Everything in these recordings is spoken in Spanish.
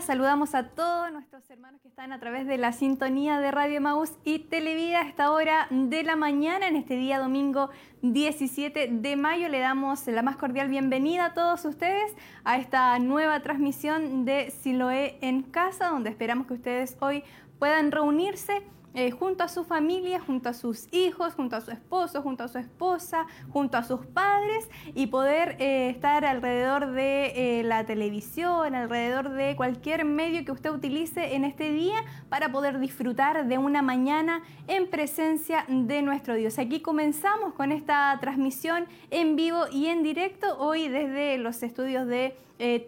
Saludamos a todos nuestros hermanos que están a través de la sintonía de Radio Maús y Televida a esta hora de la mañana, en este día domingo 17 de mayo. Le damos la más cordial bienvenida a todos ustedes a esta nueva transmisión de Siloé en Casa, donde esperamos que ustedes hoy puedan reunirse eh, junto a su familia, junto a sus hijos, junto a su esposo, junto a su esposa, junto a sus padres y poder eh, estar alrededor de eh, la televisión, alrededor de cualquier medio que usted utilice en este día para poder disfrutar de una mañana en presencia de nuestro Dios. Aquí comenzamos con esta transmisión en vivo y en directo hoy desde los estudios de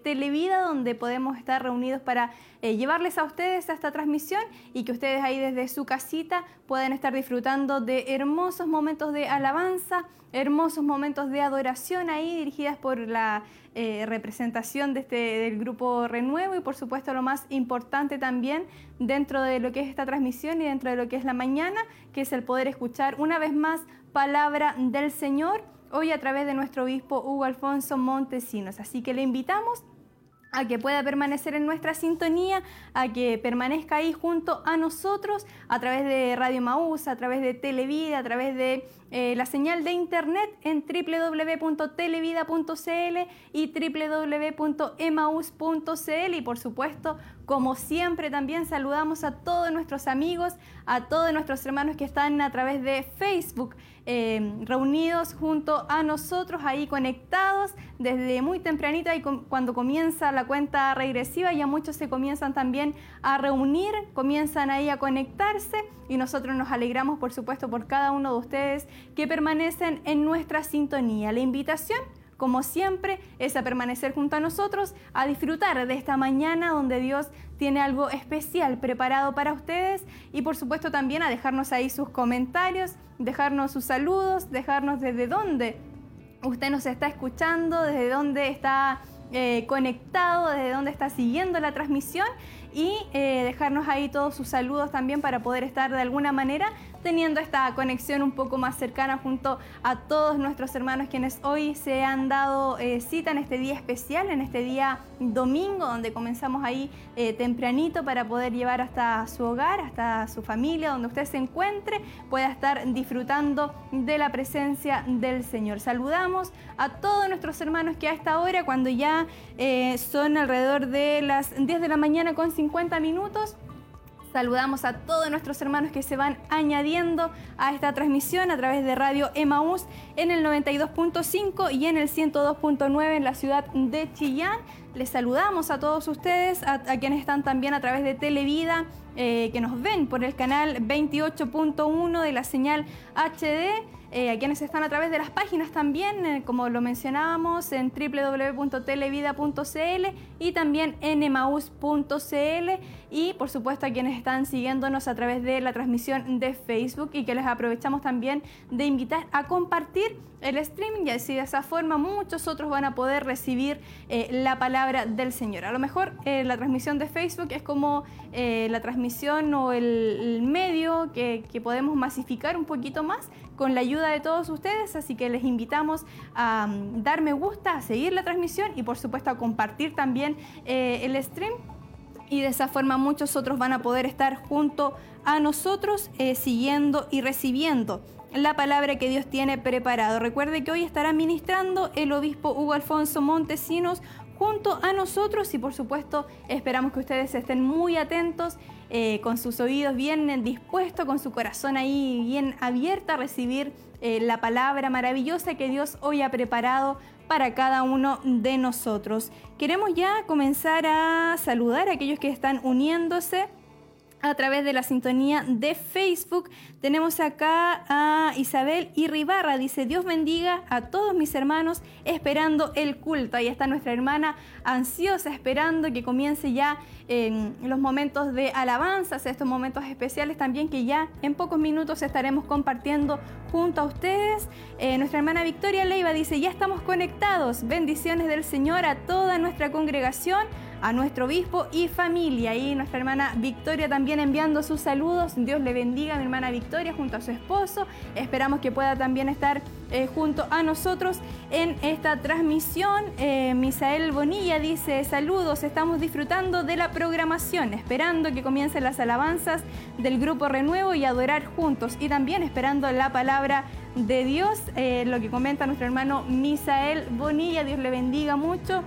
Televida donde podemos estar reunidos para llevarles a ustedes esta transmisión y que ustedes ahí desde su casita pueden estar disfrutando de hermosos momentos de alabanza, hermosos momentos de adoración ahí dirigidas por la eh, representación de este, del grupo Renuevo y por supuesto lo más importante también dentro de lo que es esta transmisión y dentro de lo que es la mañana, que es el poder escuchar una vez más palabra del Señor hoy a través de nuestro obispo Hugo Alfonso Montesinos. Así que le invitamos a que pueda permanecer en nuestra sintonía, a que permanezca ahí junto a nosotros a través de Radio Maús, a través de Televida, a través de eh, la señal de internet en www.televida.cl y www.emaus.cl y por supuesto, como siempre también saludamos a todos nuestros amigos, a todos nuestros hermanos que están a través de Facebook. Eh, reunidos junto a nosotros, ahí conectados desde muy tempranito, y cuando comienza la cuenta regresiva, ya muchos se comienzan también a reunir, comienzan ahí a conectarse y nosotros nos alegramos, por supuesto, por cada uno de ustedes que permanecen en nuestra sintonía. La invitación como siempre, es a permanecer junto a nosotros, a disfrutar de esta mañana donde Dios tiene algo especial preparado para ustedes y por supuesto también a dejarnos ahí sus comentarios, dejarnos sus saludos, dejarnos desde dónde usted nos está escuchando, desde dónde está eh, conectado, desde dónde está siguiendo la transmisión y eh, dejarnos ahí todos sus saludos también para poder estar de alguna manera teniendo esta conexión un poco más cercana junto a todos nuestros hermanos quienes hoy se han dado eh, cita en este día especial, en este día domingo, donde comenzamos ahí eh, tempranito para poder llevar hasta su hogar, hasta su familia, donde usted se encuentre, pueda estar disfrutando de la presencia del Señor. Saludamos a todos nuestros hermanos que a esta hora, cuando ya son alrededor de las 10 de la mañana con 50 minutos. Saludamos a todos nuestros hermanos que se van añadiendo a esta transmisión a través de Radio Emaús en el 92.5 y en el 102.9 en la ciudad de Chillán. Les saludamos a todos ustedes, a, quienes están también a través de Televida, eh, que nos ven por el canal 28.1 de la señal HD eh, a quienes están a través de las páginas también, eh, como lo mencionábamos, en www.televida.cl y también en emaus.cl y por supuesto a quienes están siguiéndonos a través de la transmisión de Facebook y que les aprovechamos también de invitar a compartir el streaming y así de esa forma muchos otros van a poder recibir eh, la palabra del Señor. A lo mejor la transmisión de Facebook es como la transmisión o el, medio que, podemos masificar un poquito más con la ayuda de todos ustedes, así que les invitamos a mm, dar me gusta, a seguir la transmisión y por supuesto a compartir también eh, el stream y de esa forma muchos otros van a poder estar junto a nosotros eh, siguiendo y recibiendo la palabra que Dios tiene preparado. Recuerde que hoy estará ministrando el obispo Hugo Alfonso Montesinos junto a nosotros y por supuesto esperamos que ustedes estén muy atentos, eh, con sus oídos bien dispuestos, con su corazón ahí bien abierto a recibir eh, la palabra maravillosa que Dios hoy ha preparado para cada uno de nosotros. Queremos ya comenzar a saludar a aquellos que están uniéndose a través de la sintonía de Facebook. Tenemos acá a Isabel Irribarra, dice Dios bendiga a todos mis hermanos esperando el culto. Ahí está nuestra hermana ansiosa esperando que comience ya los momentos de alabanzas, estos momentos especiales también que ya en pocos minutos estaremos compartiendo junto a ustedes. Eh, nuestra hermana Victoria Leiva dice, ya estamos conectados. Bendiciones del Señor a toda nuestra congregación a nuestro obispo y familia. Y nuestra hermana Victoria también enviando sus saludos. Dios le bendiga a mi hermana Victoria junto a su esposo. Esperamos que pueda también estar eh, junto a nosotros en esta transmisión. Eh, Misael Bonilla dice, saludos, estamos disfrutando de la programación, esperando que comiencen las alabanzas del grupo Renuevo y adorar juntos y también esperando la palabra de Dios, eh, lo que comenta nuestro hermano Misael Bonilla, Dios le bendiga mucho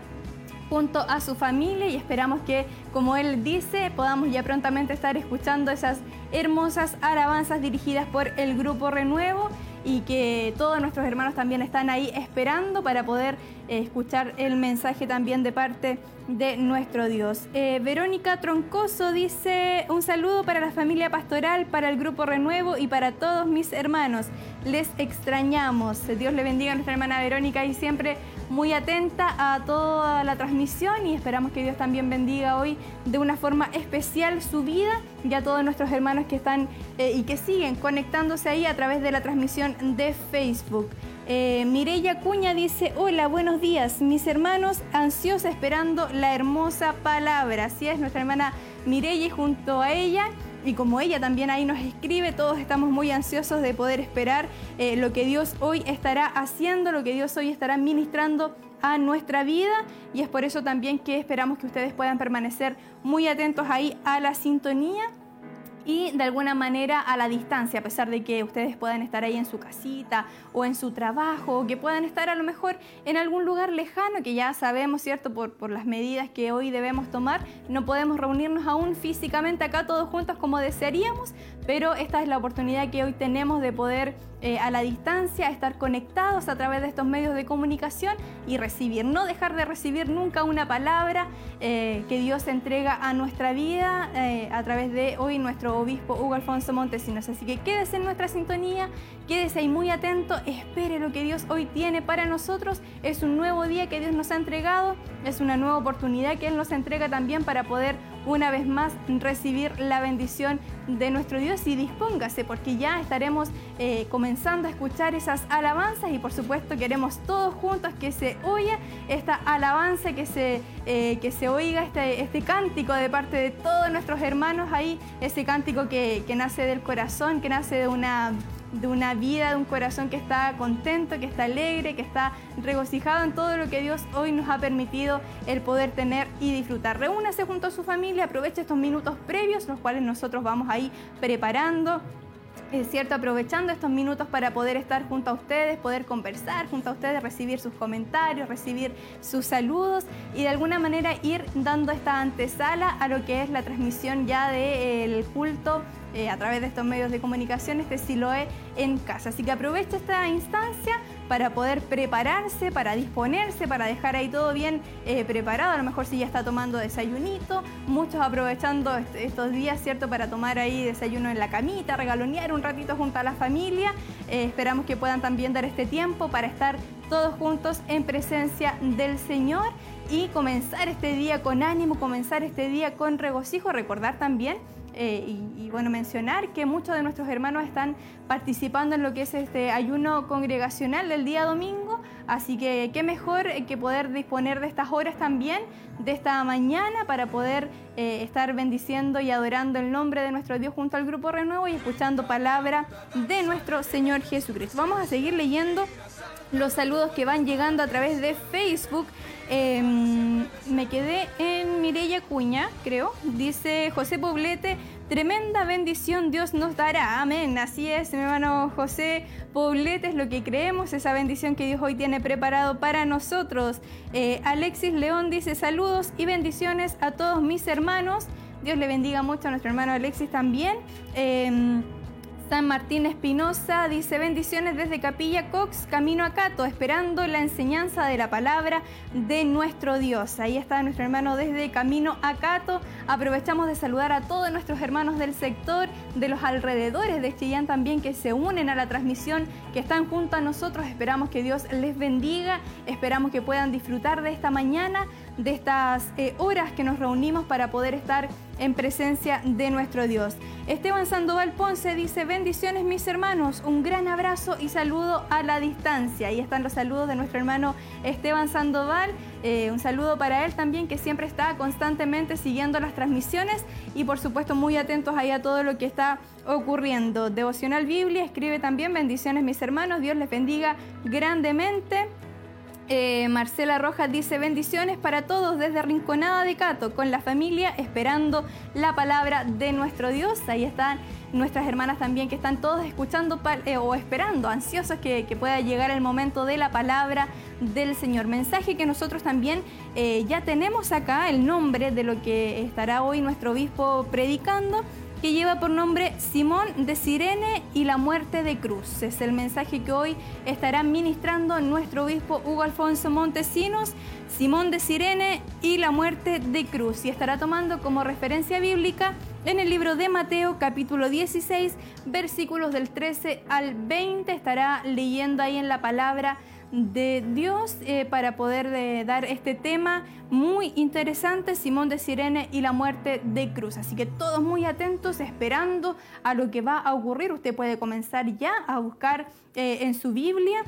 junto a su familia y esperamos que, como él dice, podamos ya prontamente estar escuchando esas hermosas alabanzas dirigidas por el Grupo Renuevo y que todos nuestros hermanos también están ahí esperando para poder escuchar el mensaje también de parte de nuestro Dios. Eh, Verónica Troncoso dice un saludo para la familia pastoral, para el grupo Renuevo y para todos mis hermanos. Les extrañamos. Dios le bendiga a nuestra hermana Verónica y siempre muy atenta a toda la transmisión y esperamos que Dios también bendiga hoy de una forma especial su vida y a todos nuestros hermanos que están eh, y que siguen conectándose ahí a través de la transmisión de Facebook. Eh, Mireya Cuña dice, hola, buenos días, mis hermanos ansiosos esperando la hermosa palabra. Así es, nuestra hermana Mireya junto a ella. Y como ella también ahí nos escribe, todos estamos muy ansiosos de poder esperar eh, lo que Dios hoy estará haciendo, lo que Dios hoy estará ministrando a nuestra vida. Y es por eso también que esperamos que ustedes puedan permanecer muy atentos ahí a la sintonía y de alguna manera a la distancia, a pesar de que ustedes puedan estar ahí en su casita o en su trabajo, o que puedan estar a lo mejor en algún lugar lejano, que ya sabemos, ¿cierto? Por, por las medidas que hoy debemos tomar, no podemos reunirnos aún físicamente acá todos juntos como desearíamos, pero esta es la oportunidad que hoy tenemos de poder eh, a la distancia, estar conectados a través de estos medios de comunicación y recibir, no dejar de recibir nunca una palabra eh, que Dios entrega a nuestra vida eh, a través de hoy nuestro obispo Hugo Alfonso Montesinos. Así que quédese en nuestra sintonía, quédese ahí muy atento, espere lo que Dios hoy tiene para nosotros. Es un nuevo día que Dios nos ha entregado, es una nueva oportunidad que Él nos entrega también para poder una vez más recibir la bendición de nuestro Dios y dispóngase porque ya estaremos eh, comenzando a escuchar esas alabanzas y por supuesto queremos todos juntos que se oiga esta alabanza, que se, eh, que se oiga este, este cántico de parte de todos nuestros hermanos ahí, ese cántico que, que nace del corazón, que nace de una de una vida, de un corazón que está contento, que está alegre, que está regocijado en todo lo que Dios hoy nos ha permitido el poder tener y disfrutar. Reúnase junto a su familia, aproveche estos minutos previos, los cuales nosotros vamos ahí preparando es cierto, aprovechando estos minutos para poder estar junto a ustedes, poder conversar junto a ustedes, recibir sus comentarios, recibir sus saludos y de alguna manera ir dando esta antesala a lo que es la transmisión ya del culto eh, a través de estos medios de comunicación, este Siloé en casa. Así que aprovecho esta instancia para poder prepararse, para disponerse, para dejar ahí todo bien eh, preparado. A lo mejor si ya está tomando desayunito, muchos aprovechando estos días, ¿cierto? Para tomar ahí desayuno en la camita, regalonear un ratito junto a la familia. Eh, esperamos que puedan también dar este tiempo para estar todos juntos en presencia del Señor y comenzar este día con ánimo, comenzar este día con regocijo. Recordar también eh, y, bueno, mencionar que muchos de nuestros hermanos están participando en lo que es este ayuno congregacional del día domingo, así que qué mejor que poder disponer de estas horas también, de esta mañana, para poder eh, estar bendiciendo y adorando el nombre de nuestro Dios junto al Grupo Renuevo y escuchando palabra de nuestro Señor Jesucristo. Vamos a seguir leyendo los saludos que van llegando a través de Facebook. Em, me quedé en Mireya Cuña, creo. Dice José Poblete, tremenda bendición Dios nos dará. Amén. Así es, mi hermano José Poblete, es lo que creemos, esa bendición que Dios hoy tiene preparado para nosotros. Eh, Alexis León dice saludos y bendiciones a todos mis hermanos. Dios le bendiga mucho a nuestro hermano Alexis también. Em, San Martín Espinosa dice bendiciones desde Capilla Cox, camino a Cato, esperando la enseñanza de la palabra de nuestro Dios. Ahí está nuestro hermano desde Camino a Cato. Aprovechamos de saludar a todos nuestros hermanos del sector, de los alrededores de Chillán también que se unen a la transmisión, que están junto a nosotros. Esperamos que Dios les bendiga, esperamos que puedan disfrutar de esta mañana de estas eh, horas que nos reunimos para poder estar en presencia de nuestro Dios. Esteban Sandoval Ponce dice, bendiciones mis hermanos, un gran abrazo y saludo a la distancia. Ahí están los saludos de nuestro hermano Esteban Sandoval. Eh, un saludo para él también que siempre está constantemente siguiendo las transmisiones y por supuesto muy atentos ahí a todo lo que está ocurriendo. Devocional Biblia escribe también bendiciones mis hermanos, Dios les bendiga grandemente. Eh, Marcela Rojas dice bendiciones para todos desde Rinconada de Cato, con la familia, esperando la palabra de nuestro Dios. Ahí están nuestras hermanas también que están todos escuchando eh, o esperando, ansiosas que, pueda llegar el momento de la palabra del Señor. Mensaje que nosotros también eh, ya tenemos acá, el nombre de lo que estará hoy nuestro obispo predicando que lleva por nombre Simón de Sirene y la muerte de Cruz. Es el mensaje que hoy estará ministrando nuestro obispo Hugo Alfonso Montesinos, Simón de Sirene y la muerte de Cruz. Y estará tomando como referencia bíblica en el libro de Mateo capítulo 16, versículos del 13 al 20. Estará leyendo ahí en la palabra de Dios eh, para poder eh, dar este tema muy interesante, Simón de Sirene y la muerte de Cruz. Así que todos muy atentos, esperando a lo que va a ocurrir. Usted puede comenzar ya a buscar eh, en su Biblia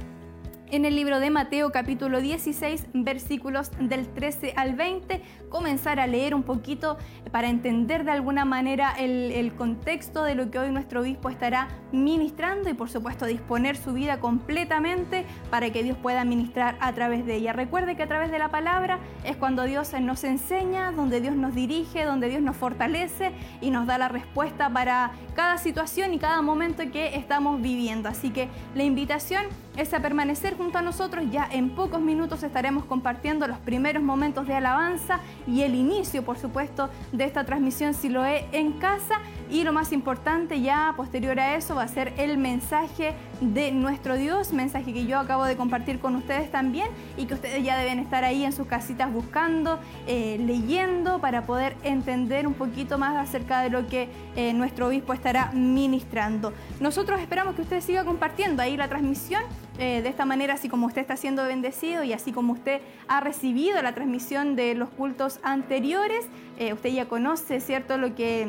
en el libro de Mateo capítulo 16 versículos del 13 al 20, comenzar a leer un poquito para entender de alguna manera el, contexto de lo que hoy nuestro obispo estará ministrando y por supuesto disponer su vida completamente para que Dios pueda ministrar a través de ella. Recuerde que a través de la palabra es cuando Dios nos enseña, donde Dios nos dirige, donde Dios nos fortalece y nos da la respuesta para cada situación y cada momento que estamos viviendo. Así que la invitación es a permanecer junto a nosotros. Ya en pocos minutos estaremos compartiendo los primeros momentos de alabanza y el inicio, por supuesto, de esta transmisión Siloé en casa. Y lo más importante ya posterior a eso va a ser el mensaje de nuestro Dios, mensaje que yo acabo de compartir con ustedes también y que ustedes ya deben estar ahí en sus casitas buscando, eh, leyendo para poder entender un poquito más acerca de lo que eh, nuestro obispo estará ministrando. Nosotros esperamos que usted siga compartiendo ahí la transmisión eh, de esta manera, así como usted está siendo bendecido y así como usted ha recibido la transmisión de los cultos anteriores, usted ya conoce, ¿cierto?, lo que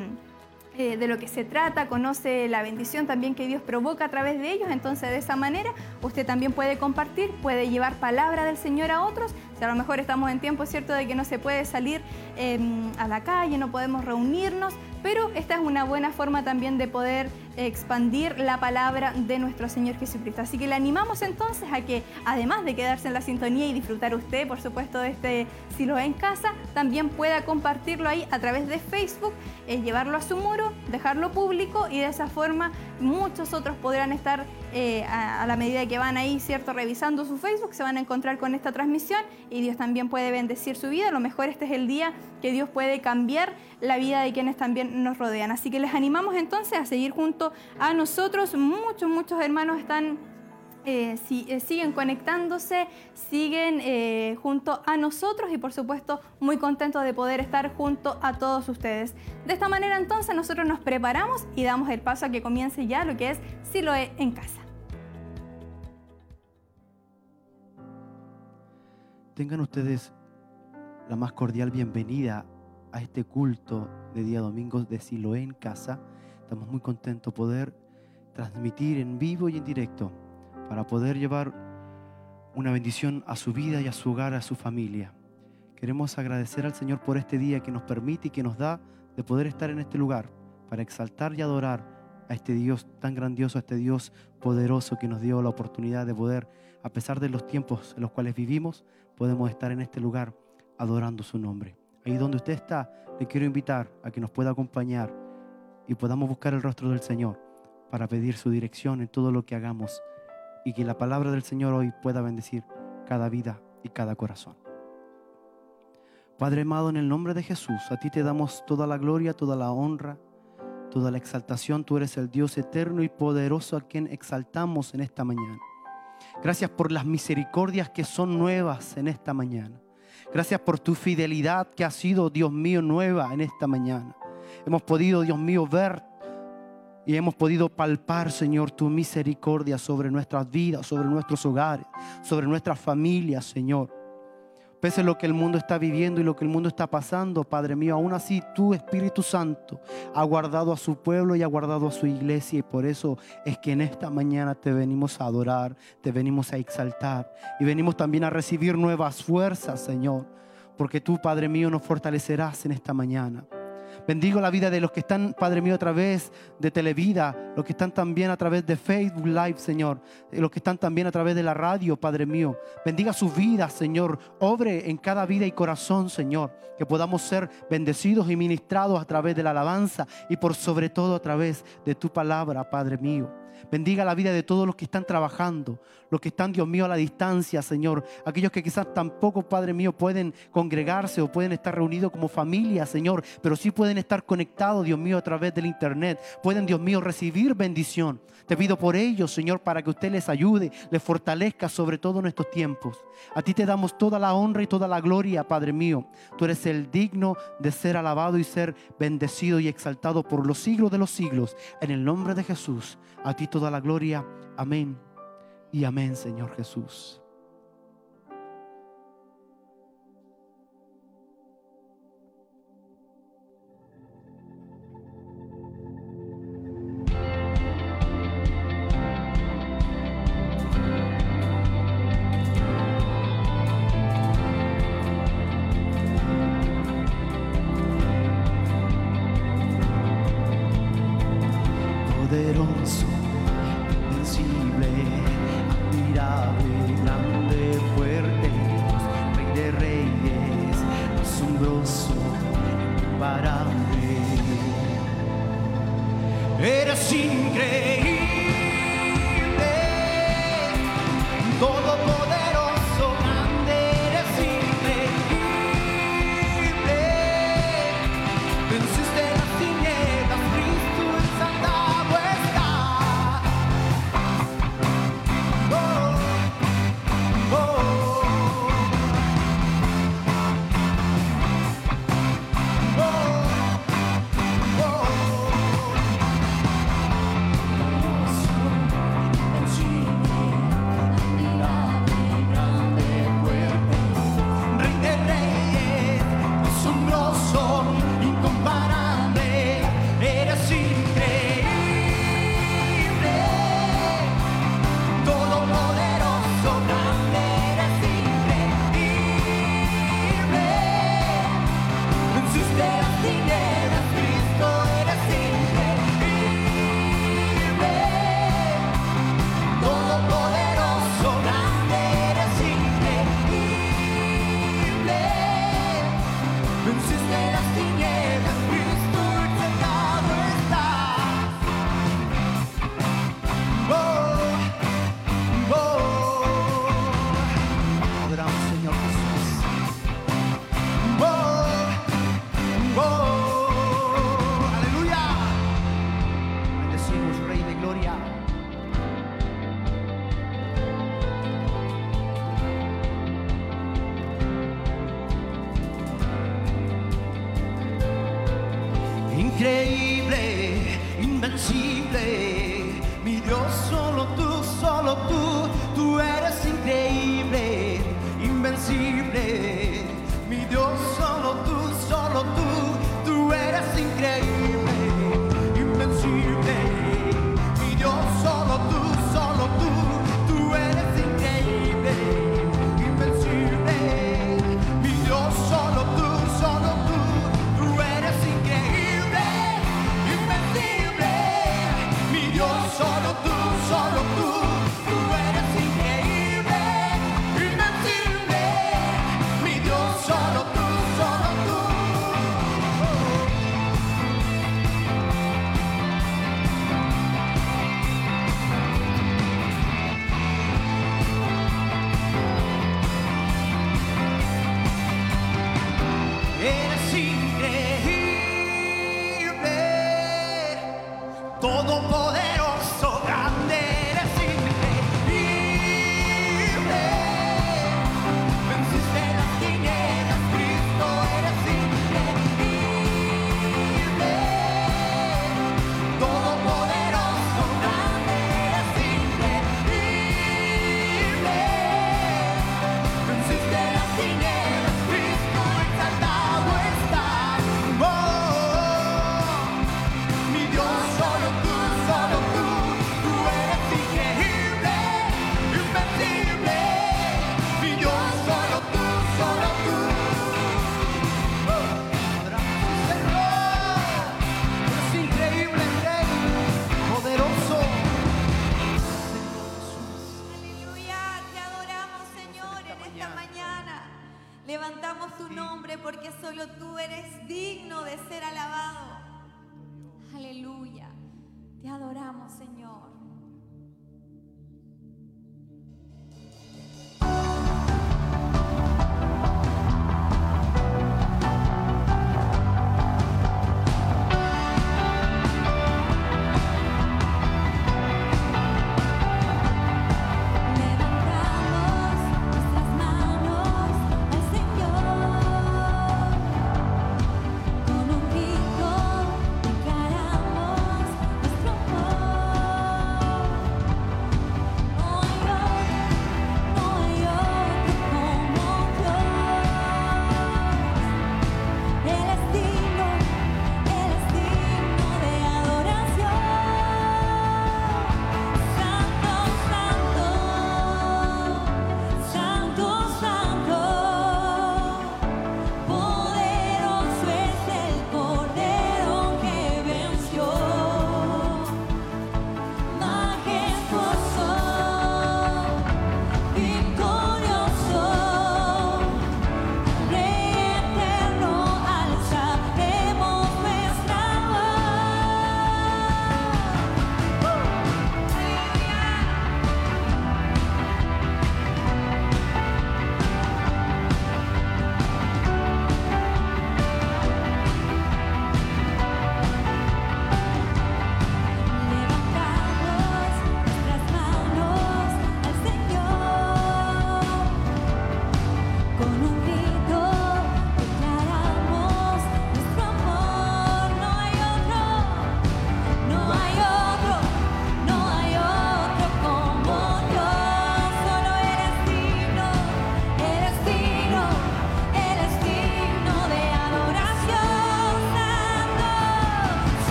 eh, de lo que se trata, conoce la bendición también que Dios provoca a través de ellos, entonces de esa manera usted también puede compartir, puede llevar palabra del Señor a otros, si a lo mejor estamos en tiempo, ¿cierto?, de que no se puede salir em, a la calle, no podemos reunirnos, pero esta es una buena forma también de poder expandir la palabra de nuestro Señor Jesucristo. Así que le animamos entonces a que, además de quedarse en la sintonía y disfrutar usted, por supuesto, de este Silo en casa, también pueda compartirlo ahí a través de Facebook, eh, llevarlo a su muro, dejarlo público y de esa forma muchos otros podrán estar eh, a, la medida que van ahí, ¿cierto? Revisando su Facebook, se van a encontrar con esta transmisión y Dios también puede bendecir su vida. A lo mejor este es el día que Dios puede cambiar la vida de quienes también nos rodean. Así que les animamos entonces a seguir junto a nosotros. Muchos, muchos hermanos están eh, eh, siguen conectándose, siguen junto a nosotros y por supuesto muy contentos de poder estar junto a todos ustedes. De esta manera entonces nosotros nos preparamos y damos el paso a que comience ya lo que es Siloé en casa. Tengan ustedes la más cordial bienvenida a este culto de día domingo de Siloé en casa. Estamos muy contentos de poder transmitir en vivo y en directo para poder llevar una bendición a su vida y a su hogar, a su familia. Queremos agradecer al Señor por este día que nos permite y que nos da de poder estar en este lugar para exaltar y adorar a este Dios tan grandioso, a este Dios poderoso que nos dio la oportunidad de poder, a pesar de los tiempos en los cuales vivimos, podemos estar en este lugar adorando su nombre. Ahí donde usted está, le quiero invitar a que nos pueda acompañar y podamos buscar el rostro del Señor para pedir su dirección en todo lo que hagamos y que la palabra del Señor hoy pueda bendecir cada vida y cada corazón. Padre amado, en el nombre de Jesús, a ti te damos toda la gloria, toda la honra, toda la exaltación. Tú eres el Dios eterno y poderoso a quien exaltamos en esta mañana. Gracias por las misericordias que son nuevas en esta mañana. Gracias por tu fidelidad que ha sido, Dios mío, nueva en esta mañana. Hemos podido, Dios mío, ver y hemos podido palpar, Señor, tu misericordia sobre nuestras vidas, sobre nuestros hogares, sobre nuestras familias, Señor. Pese a lo que el mundo está viviendo y lo que el mundo está pasando, Padre mío, aún así tú, Espíritu Santo, ha guardado a su pueblo y ha guardado a su iglesia. Y por eso es que en esta mañana te venimos a adorar, te venimos a exaltar y venimos también a recibir nuevas fuerzas, Señor. Porque tú, Padre mío, nos fortalecerás en esta mañana. Bendigo la vida de los que están, Padre mío, a través de Televida, los que están también a través de Facebook Live, Señor, los que están también a través de la radio, Padre mío. Bendiga sus vidas, Señor. Obre en cada vida y corazón, Señor, que podamos ser bendecidos y ministrados a través de la alabanza y por sobre todo a través de tu palabra, Padre mío. Bendiga la vida de todos los que están trabajando, los que están, Dios mío, a la distancia, Señor. Aquellos que quizás tampoco, Padre mío, pueden congregarse o pueden estar reunidos como familia, Señor, pero sí pueden estar conectados, Dios mío, a través del Internet. Pueden, Dios mío, recibir bendición. Te pido por ellos, Señor, para que usted les ayude, les fortalezca sobre todo en estos tiempos. A ti te damos toda la honra y toda la gloria, Padre mío. Tú eres el digno de ser alabado y ser bendecido y exaltado por los siglos de los siglos. En el nombre de Jesús, a ti toda la gloria. Amén y amén, Señor Jesús.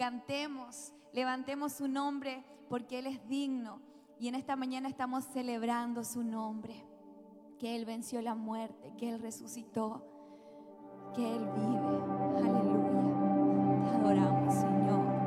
cantemos, levantemos su nombre porque Él es digno. Y en esta mañana estamos celebrando su nombre, que Él venció la muerte, que Él resucitó, que Él vive. Aleluya. Te adoramos, Señor.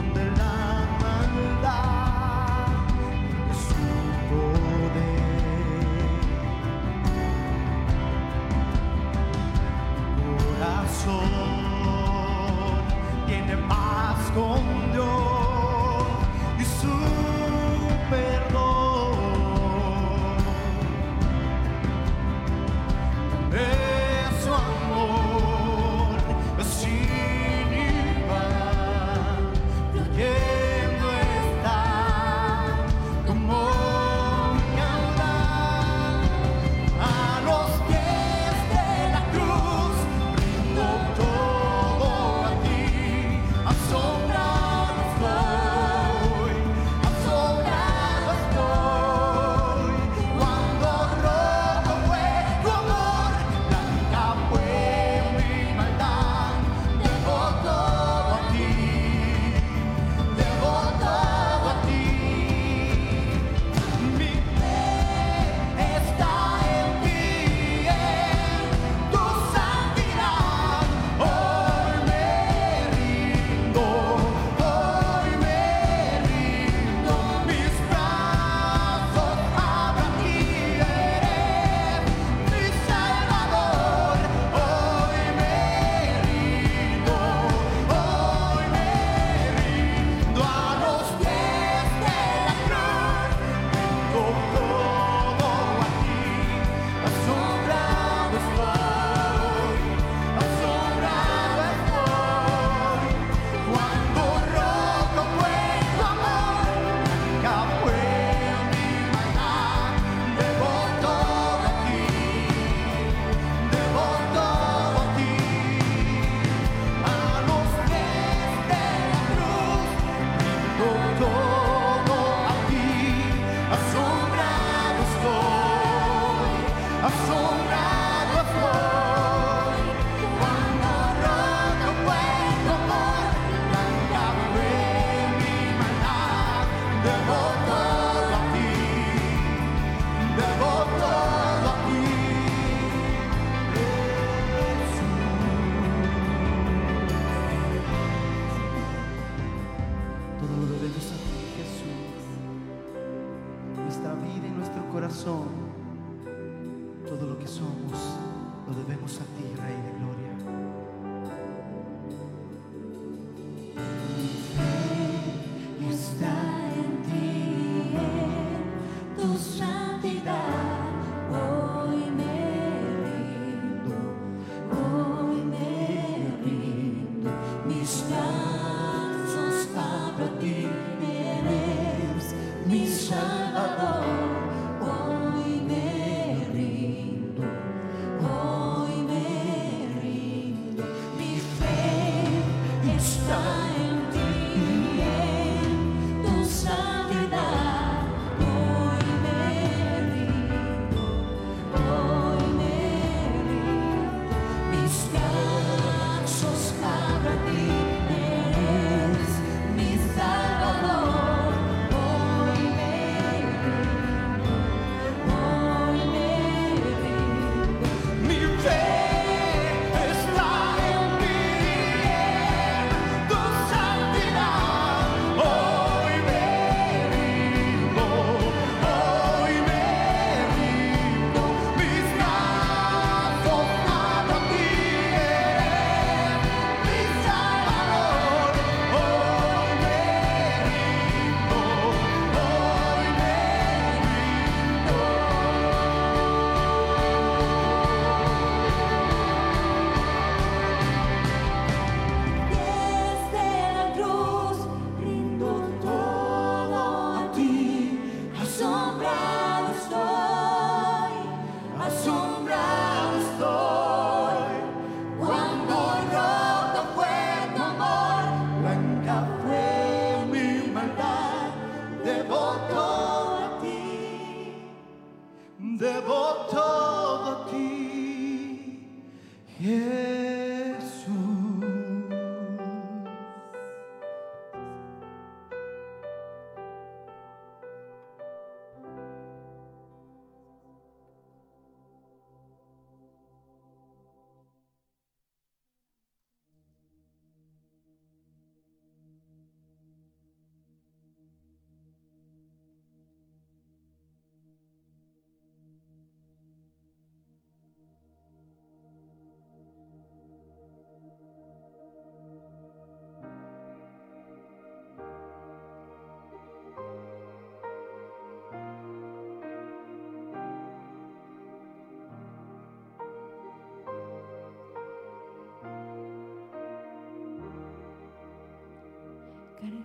Donde la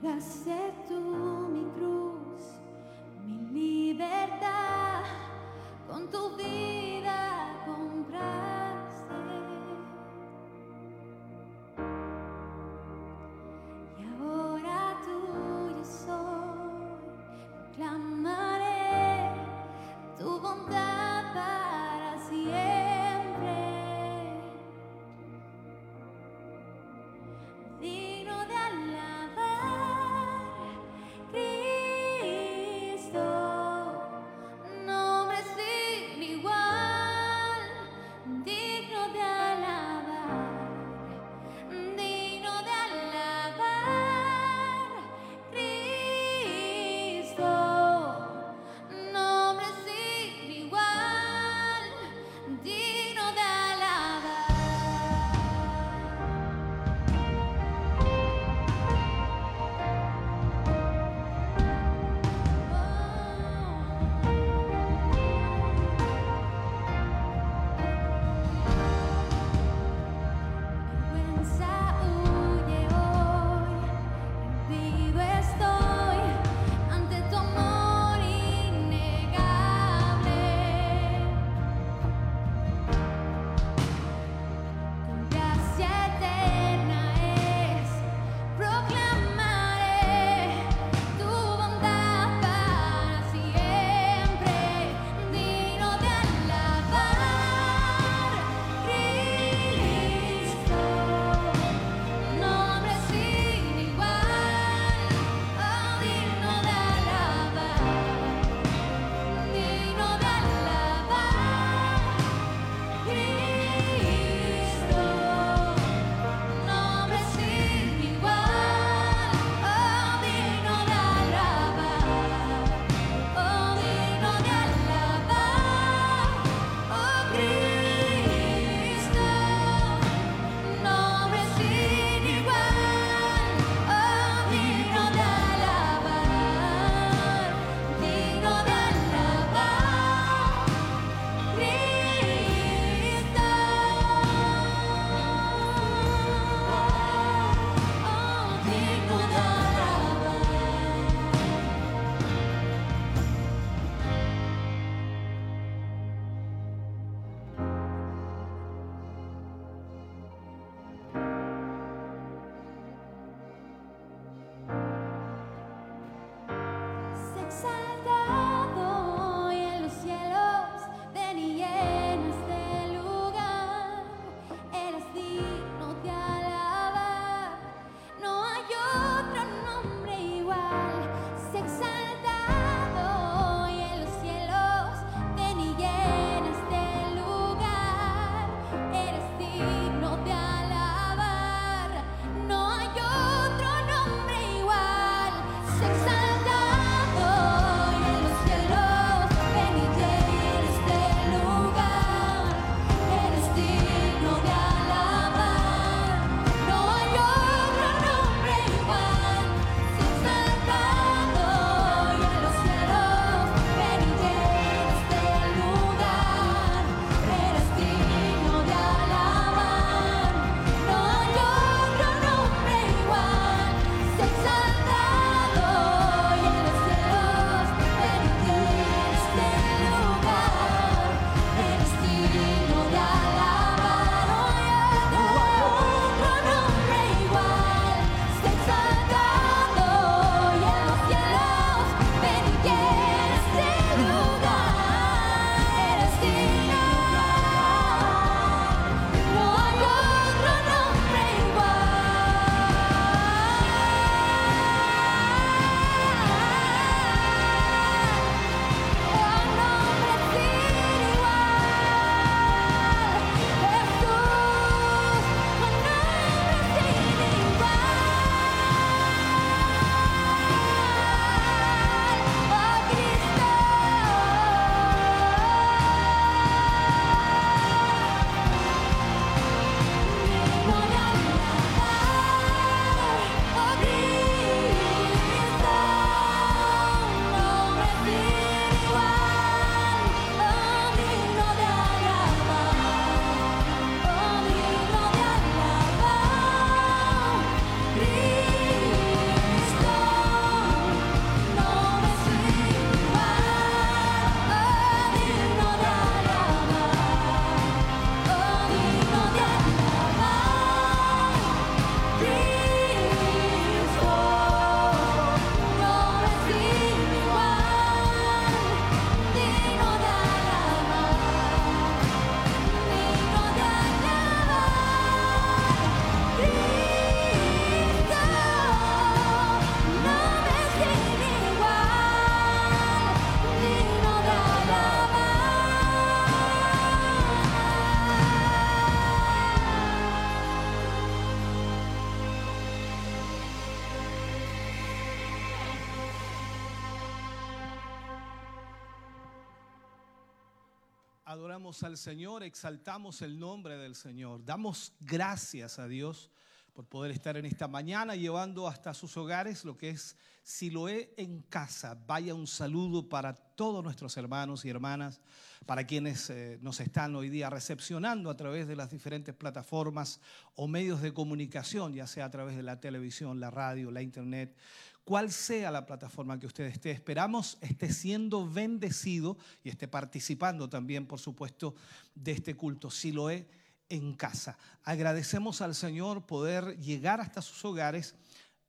Cargaste tú Adoramos al Señor, exaltamos el nombre del Señor. Damos gracias a Dios por poder estar en esta mañana llevando hasta sus hogares lo que es Siloé en casa. Vaya un saludo para todos nuestros hermanos y hermanas, para quienes eh, nos están hoy día recepcionando a través de las diferentes plataformas o medios de comunicación, ya sea a través de la televisión, la radio, la internet cual sea la plataforma que usted esté. Esperamos esté siendo bendecido y esté participando también, por supuesto, de este culto, si lo es en casa. Agradecemos al Señor poder llegar hasta sus hogares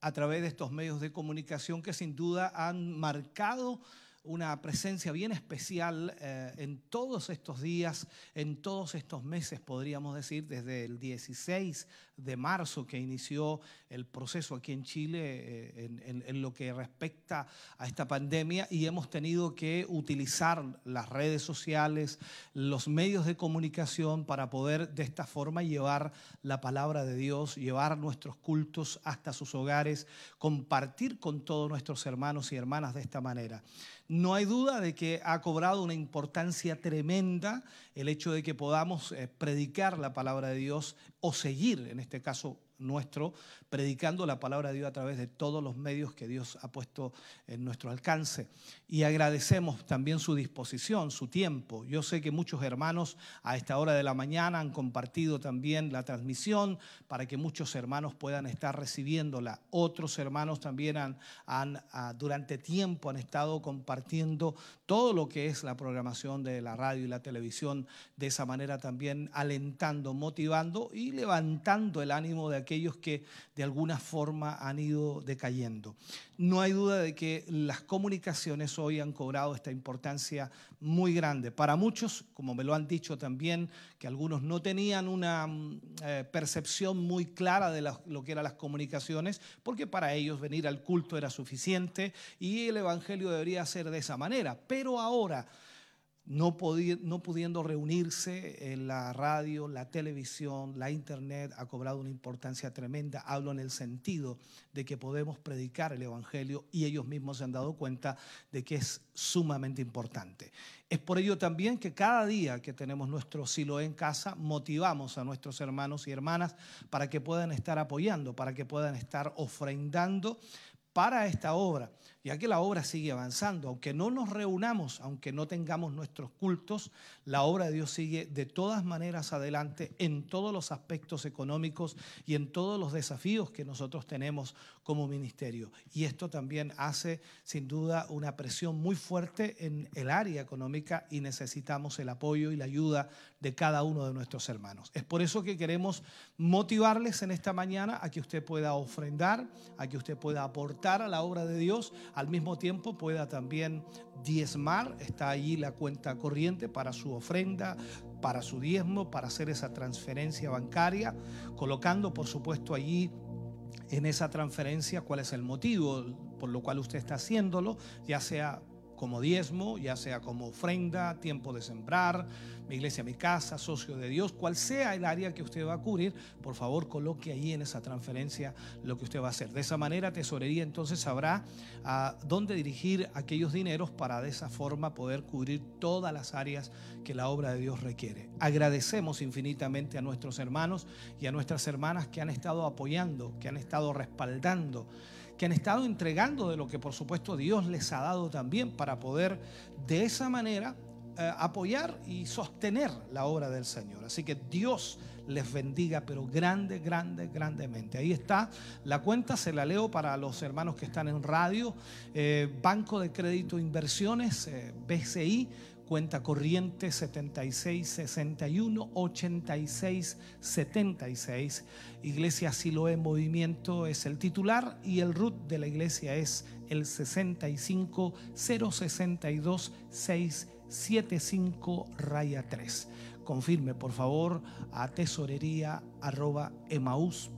a través de estos medios de comunicación que sin duda han marcado una presencia bien especial eh, en todos estos días, en todos estos meses, podríamos decir, desde el 16 de marzo que inició el proceso aquí en Chile eh, en, lo que respecta a esta pandemia y hemos tenido que utilizar las redes sociales, los medios de comunicación para poder de esta forma llevar la palabra de Dios, llevar nuestros cultos hasta sus hogares, compartir con todos nuestros hermanos y hermanas de esta manera. No hay duda de que ha cobrado una importancia tremenda el hecho de que podamos eh, predicar la palabra de Dios o seguir, en este caso nuestro, predicando la palabra de Dios a través de todos los medios que Dios ha puesto en nuestro alcance. Y agradecemos también su disposición, su tiempo. Yo sé que muchos hermanos a esta hora de la mañana han compartido también la transmisión para que muchos hermanos puedan estar recibiéndola. Otros hermanos también han, han ah, durante tiempo han estado compartiendo todo lo que es la programación de la radio y la televisión, de esa manera también alentando, motivando y levantando el ánimo de aquellos que de alguna forma han ido decayendo. No hay duda de que las comunicaciones hoy han cobrado esta importancia muy grande. Para muchos, como me lo han dicho también, que algunos no tenían una mm, eh, percepción muy clara de lo que eran las comunicaciones, porque para ellos venir al culto era suficiente y el Evangelio debería ser de esa manera. Pero ahora no, pudiendo reunirse en la radio, la televisión, la internet, ha cobrado una importancia tremenda. Hablo en el sentido de que podemos predicar el Evangelio y ellos mismos se han dado cuenta de que es sumamente importante. Es por ello también que cada día que tenemos nuestro silo en casa, motivamos a nuestros hermanos y hermanas para que puedan estar apoyando, para que puedan estar ofrendando para esta obra ya que la obra sigue avanzando. Aunque no nos reunamos, aunque no tengamos nuestros cultos, la obra de Dios sigue de todas maneras adelante en todos los aspectos económicos y en todos los desafíos que nosotros tenemos como ministerio. Y esto también hace sin duda una presión muy fuerte en el área económica y necesitamos el apoyo y la ayuda de cada uno de nuestros hermanos. Es por eso que queremos motivarles en esta mañana a que usted pueda ofrendar, a que usted pueda aportar a la obra de Dios, al mismo tiempo pueda también diezmar. Está allí la cuenta corriente para su ofrenda, para su diezmo, para hacer esa transferencia bancaria, colocando por supuesto allí en esa transferencia cuál es el motivo por lo cual usted está haciéndolo, ya sea como diezmo, ya sea como ofrenda, tiempo de sembrar, mi iglesia, mi casa, socio de Dios, cual sea el área que usted va a cubrir, por favor coloque ahí en esa transferencia lo que usted va a hacer. De esa manera, tesorería entonces sabrá a dónde dirigir aquellos dineros para de esa forma poder cubrir todas las áreas que la obra de Dios requiere. Agradecemos infinitamente a nuestros hermanos y a nuestras hermanas que han estado apoyando, que han estado respaldando que han estado entregando de lo que por supuesto Dios les ha dado también para poder de esa manera eh, apoyar y sostener la obra del Señor. Así que Dios les bendiga, pero grande, grande, grandemente. Ahí está la cuenta, se la leo para los hermanos que están en radio. Eh, Banco de Crédito Inversiones, eh, BCI, cuenta corriente 76 61 86 76. Iglesia Siloé Movimiento es el titular y el root de la iglesia es el 65 062 6 75 raya 3. confirme por favor a tesorería.emaús.cl.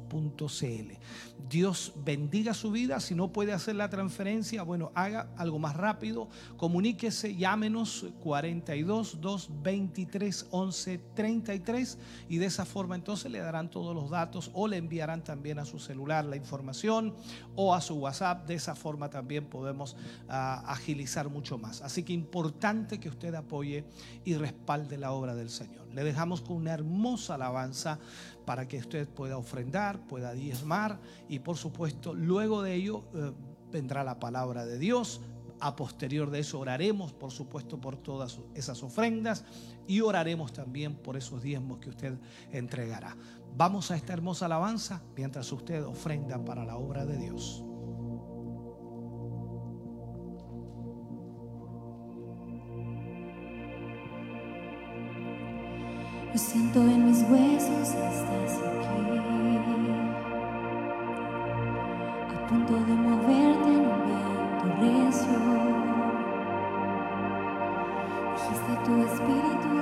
Dios bendiga su vida. Si no puede hacer la transferencia, bueno, haga algo más rápido. Comuníquese, llámenos 42 223 11 33 y de esa forma entonces le darán todos los datos o le enviarán también a su celular la información o a su WhatsApp. De esa forma también podemos ah, agilizar mucho más. Así que importante que usted apoye y respalde la obra del Señor. Le dejamos con una hermosa alabanza para que usted pueda ofrendar, pueda diezmar y por supuesto luego de ello eh, vendrá la palabra de Dios. A posterior de eso oraremos, por supuesto, por todas esas ofrendas y oraremos también por esos diezmos que usted entregará. Vamos a esta hermosa alabanza mientras usted ofrenda para la obra de Dios. Siento en mis huesos, estás aquí. A punto de moverte en un viento recio. Dijiste tu espíritu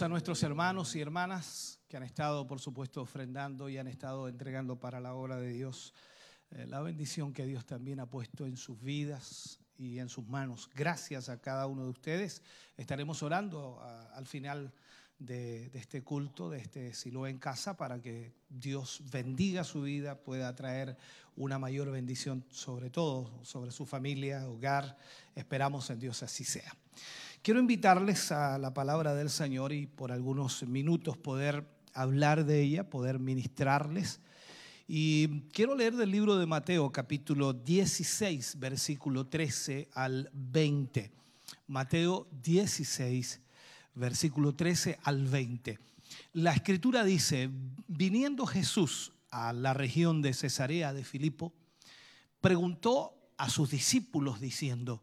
A nuestros hermanos y hermanas que han estado, por supuesto, ofrendando y han estado entregando para la obra de Dios eh, la bendición que Dios también ha puesto en sus vidas y en sus manos. Gracias a cada uno de ustedes. Estaremos orando al final de, de este culto, de este Silo en casa, para que Dios bendiga su vida, pueda traer una mayor bendición sobre todo, sobre su familia, hogar. Esperamos en Dios así sea. Quiero invitarles a la palabra del Señor y por algunos minutos poder hablar de ella, poder ministrarles. Y quiero leer del libro de Mateo, capítulo 16, versículo 13 al 20. Mateo 16, versículo 13 al 20. La escritura dice, viniendo Jesús a la región de Cesarea de Filipo, preguntó a sus discípulos diciendo,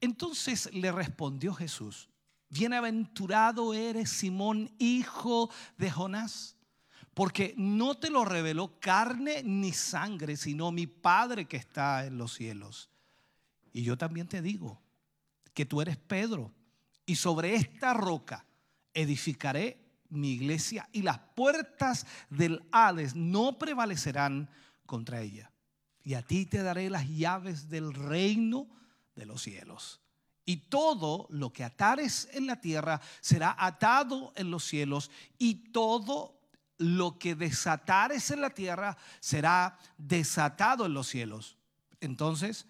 Entonces le respondió Jesús, bienaventurado eres Simón, hijo de Jonás, porque no te lo reveló carne ni sangre, sino mi Padre que está en los cielos. Y yo también te digo que tú eres Pedro, y sobre esta roca edificaré mi iglesia, y las puertas del Hades no prevalecerán contra ella. Y a ti te daré las llaves del reino de los cielos. Y todo lo que atares en la tierra será atado en los cielos, y todo lo que desatares en la tierra será desatado en los cielos. Entonces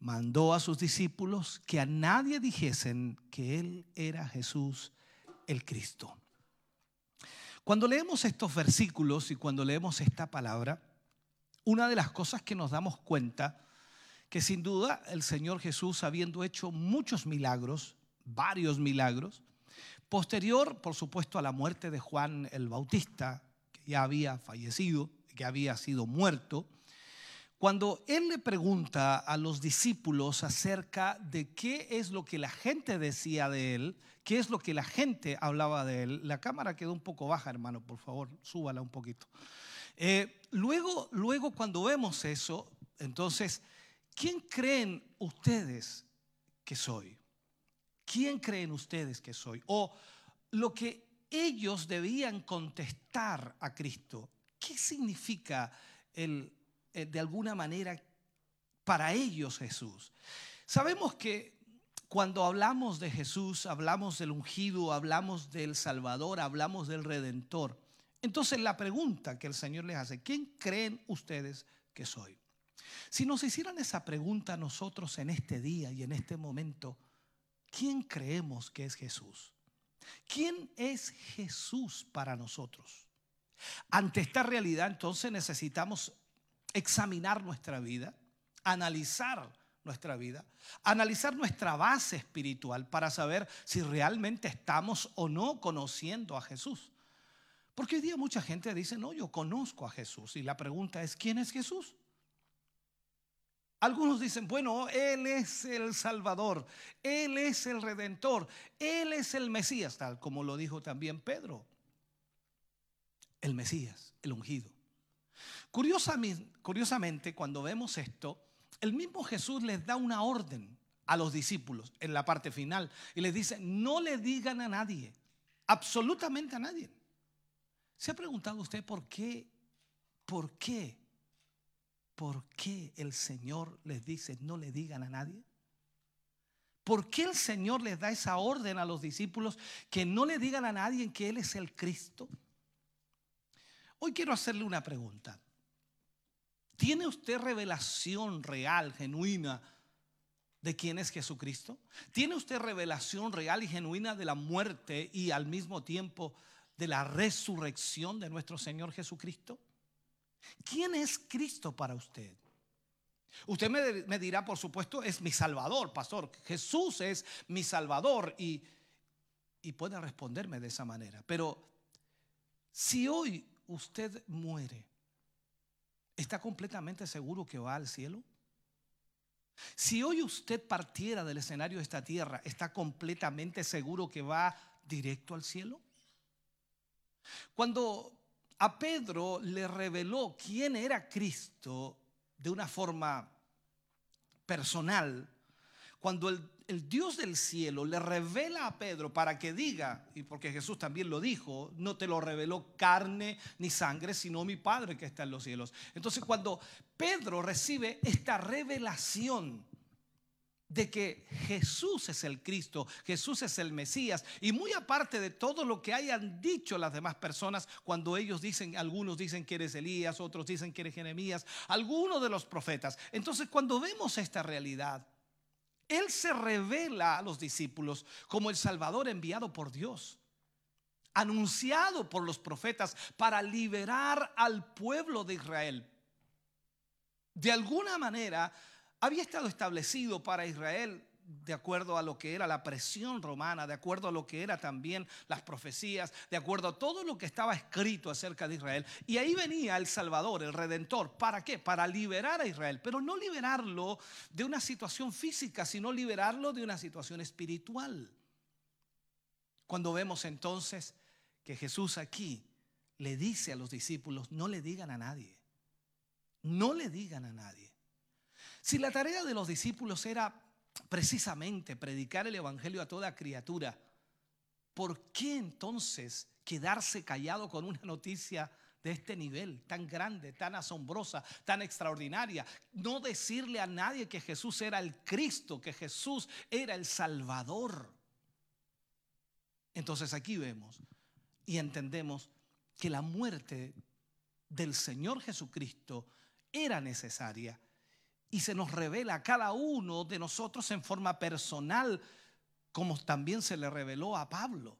mandó a sus discípulos que a nadie dijesen que él era Jesús el Cristo. Cuando leemos estos versículos y cuando leemos esta palabra, una de las cosas que nos damos cuenta que sin duda el Señor Jesús, habiendo hecho muchos milagros, varios milagros, posterior, por supuesto, a la muerte de Juan el Bautista, que ya había fallecido, que había sido muerto, cuando él le pregunta a los discípulos acerca de qué es lo que la gente decía de él, qué es lo que la gente hablaba de él, la cámara quedó un poco baja, hermano, por favor, súbala un poquito. Eh, luego, luego cuando vemos eso, entonces, ¿quién creen ustedes que soy? ¿Quién creen ustedes que soy? O lo que ellos debían contestar a Cristo, ¿qué significa el, eh, de alguna manera para ellos Jesús? Sabemos que cuando hablamos de Jesús, hablamos del ungido, hablamos del Salvador, hablamos del Redentor. Entonces la pregunta que el Señor les hace, ¿quién creen ustedes que soy? Si nos hicieran esa pregunta nosotros en este día y en este momento, ¿quién creemos que es Jesús? ¿Quién es Jesús para nosotros? Ante esta realidad entonces necesitamos examinar nuestra vida, analizar nuestra vida, analizar nuestra base espiritual para saber si realmente estamos o no conociendo a Jesús. Porque hoy día mucha gente dice, no, yo conozco a Jesús. Y la pregunta es, ¿quién es Jesús? Algunos dicen, bueno, Él es el Salvador, Él es el Redentor, Él es el Mesías, tal como lo dijo también Pedro. El Mesías, el ungido. Curiosamente, cuando vemos esto, el mismo Jesús les da una orden a los discípulos en la parte final y les dice, no le digan a nadie, absolutamente a nadie. ¿Se ha preguntado usted por qué? ¿Por qué? ¿Por qué el Señor les dice no le digan a nadie? ¿Por qué el Señor les da esa orden a los discípulos que no le digan a nadie que Él es el Cristo? Hoy quiero hacerle una pregunta. ¿Tiene usted revelación real, genuina, de quién es Jesucristo? ¿Tiene usted revelación real y genuina de la muerte y al mismo tiempo de la resurrección de nuestro Señor Jesucristo? ¿Quién es Cristo para usted? Usted me, dirá, por supuesto, es mi Salvador, pastor. Jesús es mi Salvador y, y puede responderme de esa manera. Pero si hoy usted muere, ¿está completamente seguro que va al cielo? Si hoy usted partiera del escenario de esta tierra, ¿está completamente seguro que va directo al cielo? Cuando a Pedro le reveló quién era Cristo de una forma personal, cuando el, Dios del cielo le revela a Pedro para que diga, y porque Jesús también lo dijo, no te lo reveló carne ni sangre, sino mi Padre que está en los cielos. Entonces cuando Pedro recibe esta revelación, de que Jesús es el Cristo, Jesús es el Mesías. Y muy aparte de todo lo que hayan dicho las demás personas, cuando ellos dicen, algunos dicen que eres Elías, otros dicen que eres Jeremías, algunos de los profetas. Entonces cuando vemos esta realidad, Él se revela a los discípulos como el Salvador enviado por Dios, anunciado por los profetas para liberar al pueblo de Israel. De alguna manera, había estado establecido para Israel de acuerdo a lo que era la presión romana, de acuerdo a lo que era también las profecías, de acuerdo a todo lo que estaba escrito acerca de Israel. Y ahí venía el Salvador, el Redentor. ¿Para qué? Para liberar a Israel, pero no liberarlo de una situación física, sino liberarlo de una situación espiritual. Cuando vemos entonces que Jesús aquí le dice a los discípulos, no le digan a nadie, no le digan a nadie. Si la tarea de los discípulos era precisamente predicar el Evangelio a toda criatura, ¿por qué entonces quedarse callado con una noticia de este nivel, tan grande, tan asombrosa, tan extraordinaria? No decirle a nadie que Jesús era el Cristo, que Jesús era el Salvador. Entonces aquí vemos y entendemos que la muerte del Señor Jesucristo era necesaria y se nos revela a cada uno de nosotros en forma personal, como también se le reveló a Pablo.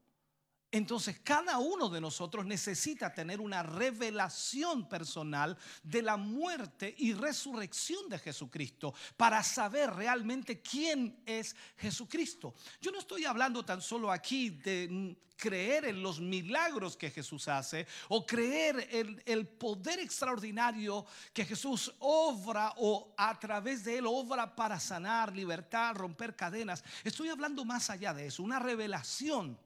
Entonces cada uno de nosotros necesita tener una revelación personal de la muerte y resurrección de Jesucristo para saber realmente quién es Jesucristo. Yo no estoy hablando tan solo aquí de creer en los milagros que Jesús hace o creer en el poder extraordinario que Jesús obra o a través de él obra para sanar, libertar, romper cadenas. Estoy hablando más allá de eso, una revelación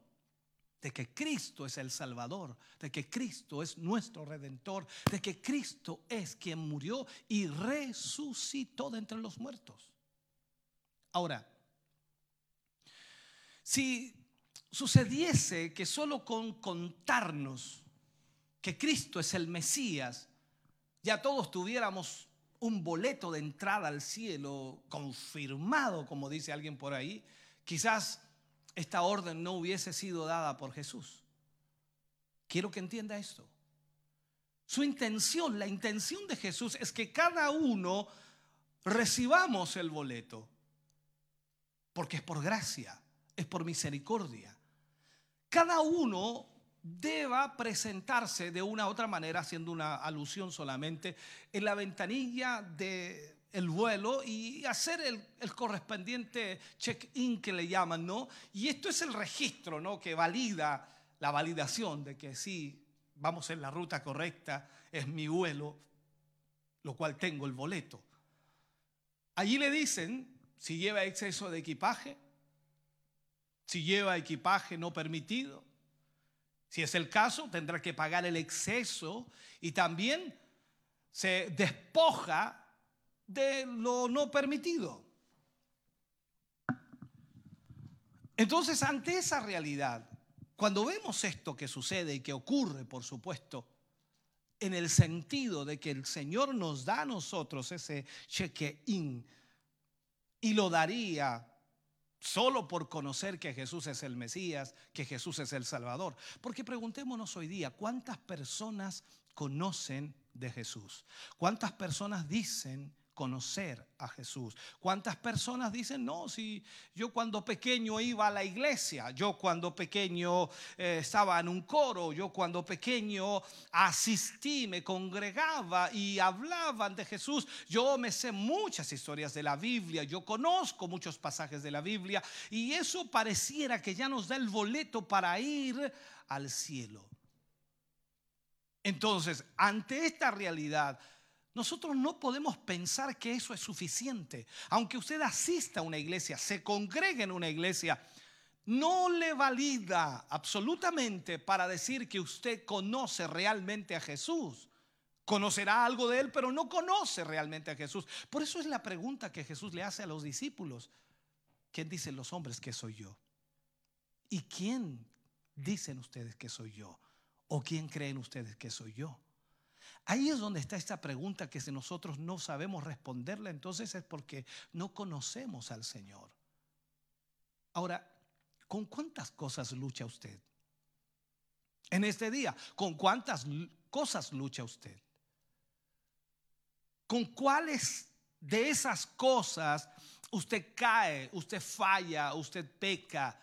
de que Cristo es el Salvador, de que Cristo es nuestro Redentor, de que Cristo es quien murió y resucitó de entre los muertos. Ahora, si sucediese que solo con contarnos que Cristo es el Mesías, ya todos tuviéramos un boleto de entrada al cielo confirmado, como dice alguien por ahí, quizás esta orden no hubiese sido dada por Jesús. Quiero que entienda esto. Su intención, la intención de Jesús es que cada uno recibamos el boleto, porque es por gracia, es por misericordia. Cada uno deba presentarse de una u otra manera, haciendo una alusión solamente, en la ventanilla de el vuelo y hacer el, correspondiente check-in que le llaman, ¿no? Y esto es el registro, ¿no? Que valida la validación de que sí, vamos en la ruta correcta, es mi vuelo, lo cual tengo el boleto. Allí le dicen si lleva exceso de equipaje, si lleva equipaje no permitido. Si es el caso, tendrá que pagar el exceso y también se despoja de lo no permitido. Entonces, ante esa realidad, cuando vemos esto que sucede y que ocurre, por supuesto, en el sentido de que el Señor nos da a nosotros ese cheque-in y lo daría solo por conocer que Jesús es el Mesías, que Jesús es el Salvador. Porque preguntémonos hoy día, ¿cuántas personas conocen de Jesús? ¿Cuántas personas dicen conocer a Jesús. ¿Cuántas personas dicen, no, si yo cuando pequeño iba a la iglesia, yo cuando pequeño eh, estaba en un coro, yo cuando pequeño asistí, me congregaba y hablaban de Jesús, yo me sé muchas historias de la Biblia, yo conozco muchos pasajes de la Biblia y eso pareciera que ya nos da el boleto para ir al cielo. Entonces, ante esta realidad, nosotros no podemos pensar que eso es suficiente. Aunque usted asista a una iglesia, se congregue en una iglesia, no le valida absolutamente para decir que usted conoce realmente a Jesús. Conocerá algo de él, pero no conoce realmente a Jesús. Por eso es la pregunta que Jesús le hace a los discípulos. ¿Quién dicen los hombres que soy yo? ¿Y quién dicen ustedes que soy yo? ¿O quién creen ustedes que soy yo? Ahí es donde está esta pregunta que si nosotros no sabemos responderla, entonces es porque no conocemos al Señor. Ahora, ¿con cuántas cosas lucha usted? En este día, ¿con cuántas cosas lucha usted? ¿Con cuáles de esas cosas usted cae, usted falla, usted peca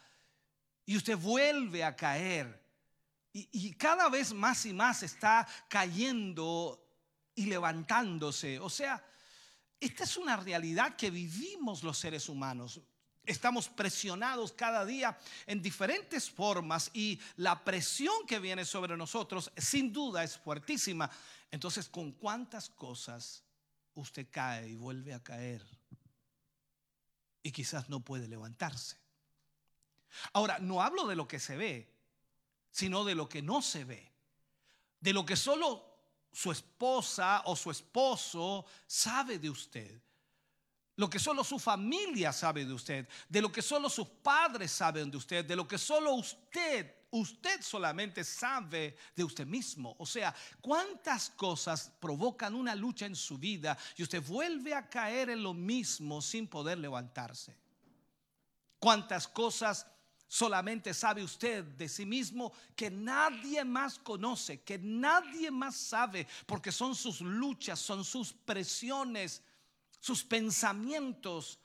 y usted vuelve a caer? Y, cada vez más y más está cayendo y levantándose. O sea, esta es una realidad que vivimos los seres humanos. Estamos presionados cada día en diferentes formas y la presión que viene sobre nosotros sin duda es fuertísima. Entonces, ¿con cuántas cosas usted cae y vuelve a caer? Y quizás no puede levantarse. Ahora, no hablo de lo que se ve, sino de lo que no se ve, de lo que solo su esposa o su esposo sabe de usted, lo que solo su familia sabe de usted, de lo que solo sus padres saben de usted, de lo que solo usted, usted solamente sabe de usted mismo. O sea, cuántas cosas provocan una lucha en su vida y usted vuelve a caer en lo mismo sin poder levantarse. Cuántas cosas Solamente sabe usted de sí mismo que nadie más conoce, que nadie más sabe, porque son sus luchas, son sus presiones, sus pensamientos.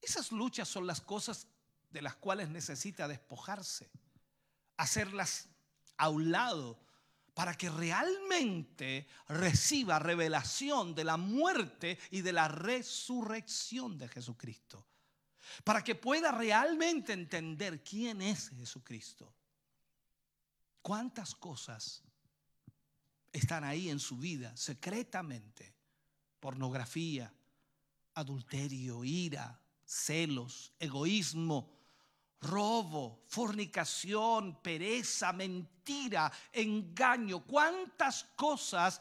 Esas luchas son las cosas de las cuales necesita despojarse, hacerlas a un lado para que realmente reciba revelación de la muerte y de la resurrección de Jesucristo para que pueda realmente entender quién es Jesucristo. ¿Cuántas cosas están ahí en su vida secretamente? Pornografía, adulterio, ira, celos, egoísmo, robo, fornicación, pereza, mentira, engaño. ¿Cuántas cosas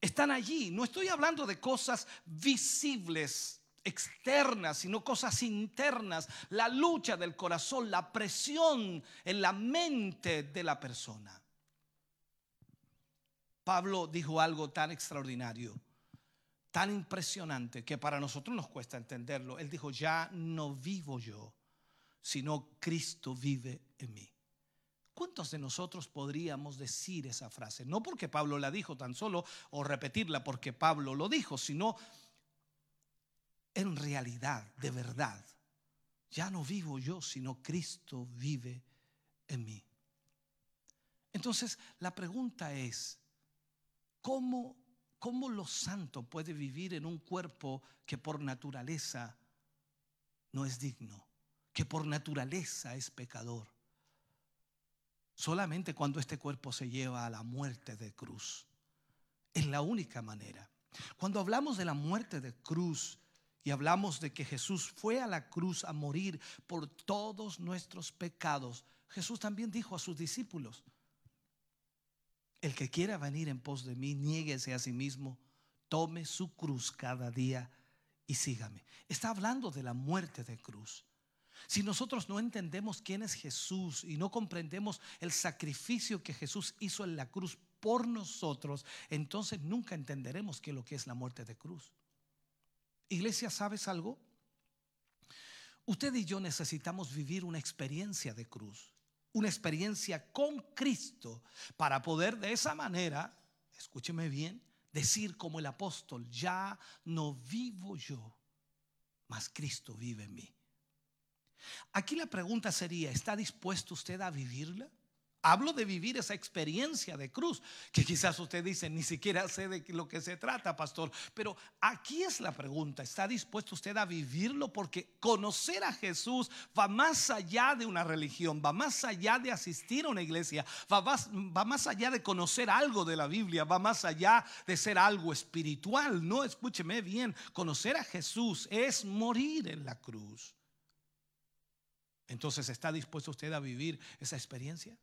están allí? No estoy hablando de cosas visibles externas, sino cosas internas, la lucha del corazón, la presión en la mente de la persona. Pablo dijo algo tan extraordinario, tan impresionante, que para nosotros nos cuesta entenderlo. Él dijo, ya no vivo yo, sino Cristo vive en mí. ¿Cuántos de nosotros podríamos decir esa frase? No porque Pablo la dijo tan solo o repetirla porque Pablo lo dijo, sino en realidad, de verdad, ya no vivo yo, sino Cristo vive en mí. Entonces, la pregunta es, ¿cómo, cómo lo santo puede vivir en un cuerpo que por naturaleza no es digno, que por naturaleza es pecador? Solamente cuando este cuerpo se lleva a la muerte de cruz. Es la única manera. Cuando hablamos de la muerte de cruz, y hablamos de que Jesús fue a la cruz a morir por todos nuestros pecados. Jesús también dijo a sus discípulos, el que quiera venir en pos de mí, niéguese a sí mismo, tome su cruz cada día y sígame. Está hablando de la muerte de cruz. Si nosotros no entendemos quién es Jesús y no comprendemos el sacrificio que Jesús hizo en la cruz por nosotros, entonces nunca entenderemos qué es lo que es la muerte de cruz. Iglesia, ¿sabes algo? Usted y yo necesitamos vivir una experiencia de cruz, una experiencia con Cristo para poder de esa manera, escúcheme bien, decir como el apóstol, ya no vivo yo, mas Cristo vive en mí. Aquí la pregunta sería, ¿está dispuesto usted a vivirla? Hablo de vivir esa experiencia de cruz, que quizás usted dice, ni siquiera sé de lo que se trata, pastor. Pero aquí es la pregunta, ¿está dispuesto usted a vivirlo? Porque conocer a Jesús va más allá de una religión, va más allá de asistir a una iglesia, va más, va más allá de conocer algo de la Biblia, va más allá de ser algo espiritual. No, escúcheme bien, conocer a Jesús es morir en la cruz. Entonces, ¿está dispuesto usted a vivir esa experiencia?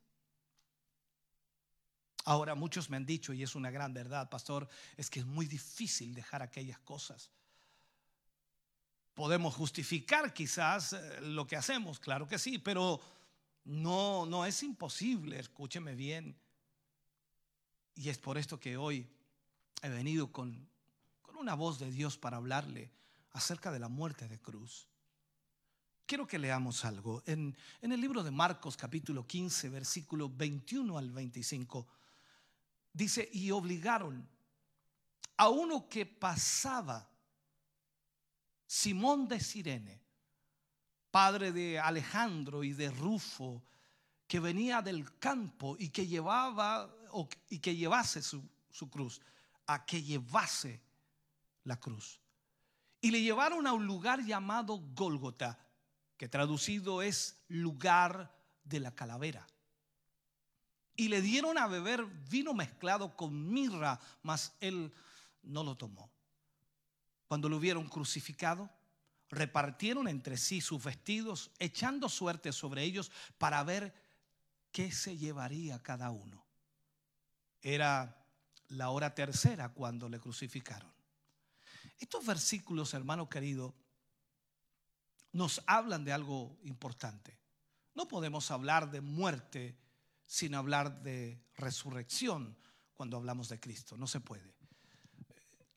Ahora muchos me han dicho, y es una gran verdad, pastor, es que es muy difícil dejar aquellas cosas. Podemos justificar quizás eh, lo que hacemos, claro que sí, pero no, no es imposible, escúcheme bien. Y es por esto que hoy he venido con, con una voz de Dios para hablarle acerca de la muerte de cruz. Quiero que leamos algo. En, en el libro de Marcos capítulo 15, versículo 21 al 25 Dice, y obligaron a uno que pasaba, Simón de Sirene, padre de Alejandro y de Rufo, que venía del campo y que llevaba y que llevase su, su cruz, a que llevase la cruz. Y le llevaron a un lugar llamado Gólgota, que traducido es lugar de la calavera y le dieron a beber vino mezclado con mirra, mas él no lo tomó. Cuando lo hubieron crucificado, repartieron entre sí sus vestidos, echando suerte sobre ellos para ver qué se llevaría cada uno. Era la hora tercera cuando le crucificaron. Estos versículos, hermano querido, nos hablan de algo importante. No podemos hablar de muerte sin hablar de resurrección cuando hablamos de Cristo. No se puede.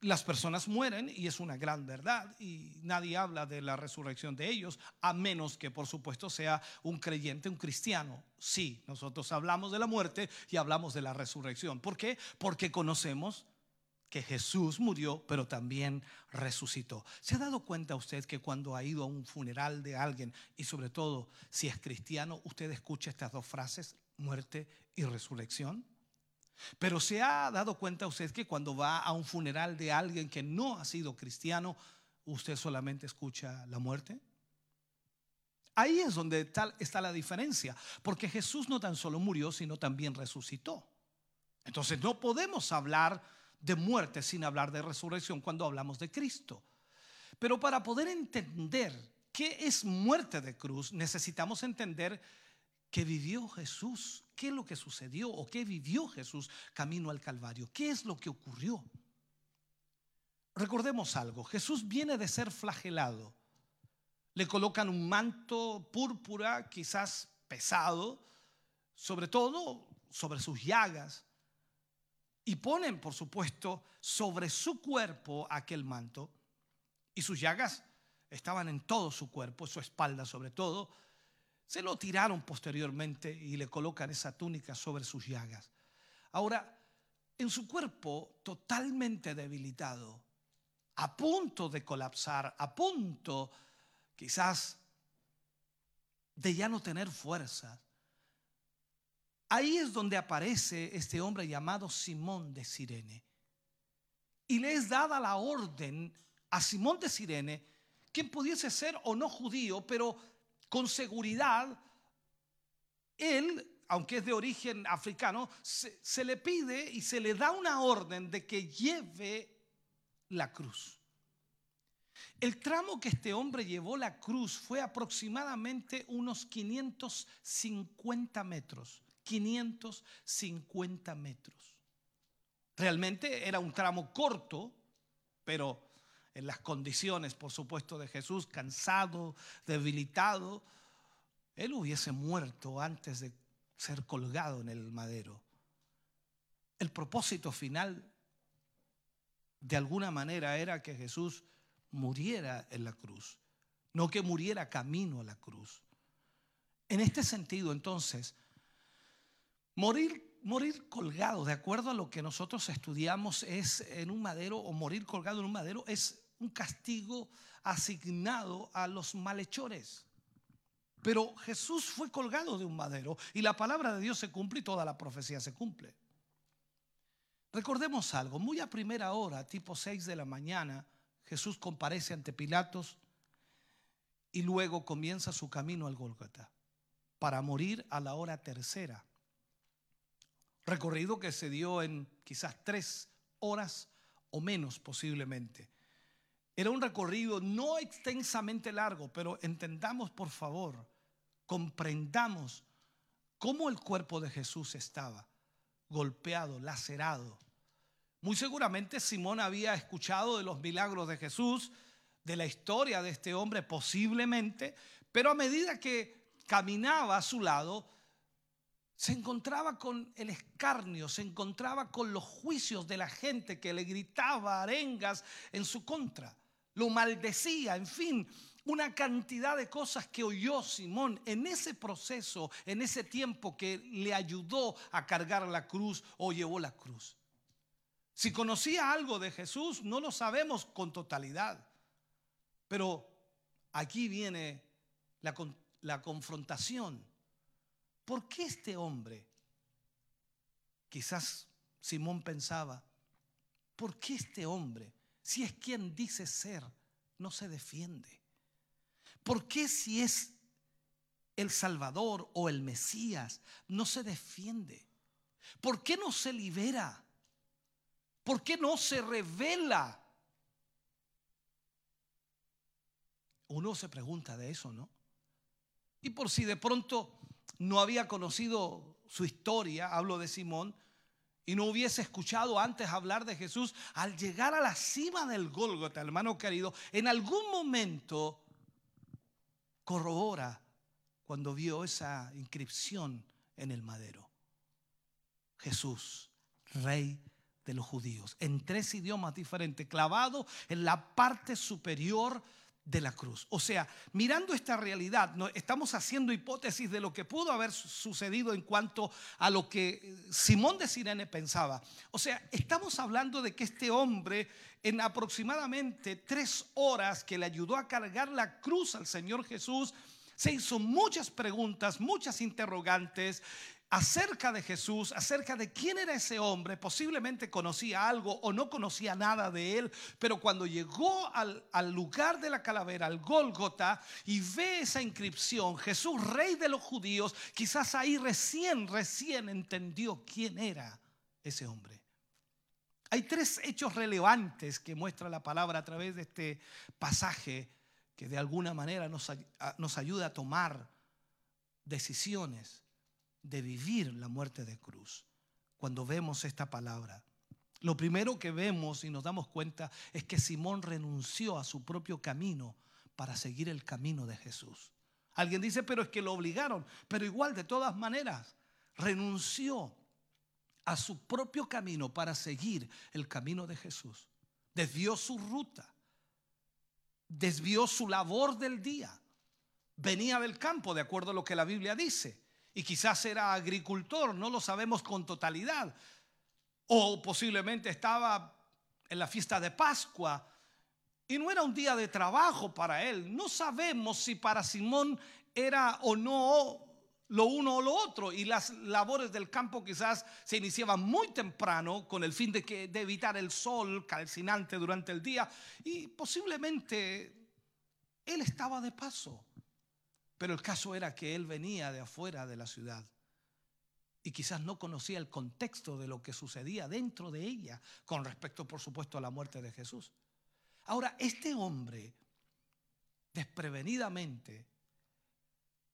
Las personas mueren y es una gran verdad y nadie habla de la resurrección de ellos a menos que por supuesto sea un creyente, un cristiano. Sí, nosotros hablamos de la muerte y hablamos de la resurrección. ¿Por qué? Porque conocemos que Jesús murió, pero también resucitó. ¿Se ha dado cuenta usted que cuando ha ido a un funeral de alguien, y sobre todo si es cristiano, usted escucha estas dos frases, muerte y resurrección? Pero se ha dado cuenta usted que cuando va a un funeral de alguien que no ha sido cristiano, usted solamente escucha la muerte. Ahí es donde está la diferencia, porque Jesús no tan solo murió, sino también resucitó. Entonces no podemos hablar de muerte sin hablar de resurrección cuando hablamos de Cristo. Pero para poder entender qué es muerte de cruz, necesitamos entender que vivió Jesús, qué es lo que sucedió o qué vivió Jesús camino al Calvario, qué es lo que ocurrió. Recordemos algo, Jesús viene de ser flagelado. Le colocan un manto púrpura, quizás pesado, sobre todo sobre sus llagas y ponen, por supuesto, sobre su cuerpo aquel manto. Y sus llagas estaban en todo su cuerpo, su espalda sobre todo. Se lo tiraron posteriormente y le colocan esa túnica sobre sus llagas. Ahora, en su cuerpo totalmente debilitado, a punto de colapsar, a punto quizás de ya no tener fuerza, Ahí es donde aparece este hombre llamado Simón de Sirene. Y le es dada la orden a Simón de Sirene, quien pudiese ser o no judío, pero con seguridad, él, aunque es de origen africano, se, se le pide y se le da una orden de que lleve la cruz. El tramo que este hombre llevó la cruz fue aproximadamente unos 550 metros. 550 metros. Realmente era un tramo corto, pero en las condiciones, por supuesto, de Jesús, cansado, debilitado, él hubiese muerto antes de ser colgado en el madero. El propósito final, de alguna manera, era que Jesús muriera en la cruz, no que muriera camino a la cruz. En este sentido, entonces, Morir morir colgado, de acuerdo a lo que nosotros estudiamos, es en un madero o morir colgado en un madero es un castigo asignado a los malhechores. Pero Jesús fue colgado de un madero y la palabra de Dios se cumple y toda la profecía se cumple. Recordemos algo, muy a primera hora, tipo 6 de la mañana, Jesús comparece ante Pilatos y luego comienza su camino al Gólgota para morir a la hora tercera. Recorrido que se dio en quizás tres horas o menos posiblemente. Era un recorrido no extensamente largo, pero entendamos por favor, comprendamos cómo el cuerpo de Jesús estaba golpeado, lacerado. Muy seguramente Simón había escuchado de los milagros de Jesús, de la historia de este hombre posiblemente, pero a medida que caminaba a su lado, se encontraba con el escarnio, se encontraba con los juicios de la gente que le gritaba arengas en su contra lo maldecía, en fin, una cantidad de cosas que oyó Simón en ese proceso, en ese tiempo que le ayudó a cargar la cruz o llevó la cruz. Si conocía algo de Jesús, no lo sabemos con totalidad, pero aquí viene la, la confrontación. ¿Por qué este hombre? Quizás Simón pensaba, ¿por qué este hombre? Si es quien dice ser, no se defiende? ¿Por qué si es el Salvador o el Mesías, no se defiende? ¿Por qué no se libera? ¿Por qué no se revela? Uno se pregunta de eso, ¿no? Y por si de pronto no había conocido su historia, hablo de Simón, y no hubiese escuchado antes hablar de Jesús, al llegar a la cima del Gólgota, hermano querido, en algún momento corrobora cuando vio esa inscripción en el madero. Jesús, rey de los judíos, en tres idiomas diferentes, clavado en la parte superior de la cruz. O sea, mirando esta realidad, estamos haciendo hipótesis de lo que pudo haber sucedido en cuanto a lo que eh, Simón de Sirene pensaba. O sea, estamos hablando de que este hombre en aproximadamente tres horas que le ayudó a cargar la cruz al Señor Jesús, se hizo muchas preguntas, muchas interrogantes, acerca de Jesús, acerca de quién era ese hombre, posiblemente conocía algo o no conocía nada de él, pero cuando llegó al, lugar de la calavera, al Gólgota, y ve esa inscripción, Jesús, rey de los judíos, quizás ahí recién, recién entendió quién era ese hombre. Hay tres hechos relevantes que muestra la palabra a través de este pasaje que de alguna manera nos, nos ayuda a tomar decisiones de vivir la muerte de cruz cuando vemos esta palabra. Lo primero que vemos y nos damos cuenta es que Simón renunció a su propio camino para seguir el camino de Jesús. Alguien dice, pero es que lo obligaron, pero igual de todas maneras, renunció a su propio camino para seguir el camino de Jesús. Desvió su ruta, desvió su labor del día. Venía del campo, de acuerdo a lo que la Biblia dice y quizás era agricultor, no lo sabemos con totalidad. O posiblemente estaba en la fiesta de Pascua y no era un día de trabajo para él. No sabemos si para Simón era o no lo uno o lo otro. Y las labores del campo quizás se iniciaban muy temprano con el fin de, de evitar el sol calcinante durante el día. Y posiblemente él estaba de paso. Pero el caso era que él venía de afuera de la ciudad y quizás no conocía el contexto de lo que sucedía dentro de ella con respecto, por supuesto, a la muerte de Jesús. Ahora, este hombre, desprevenidamente,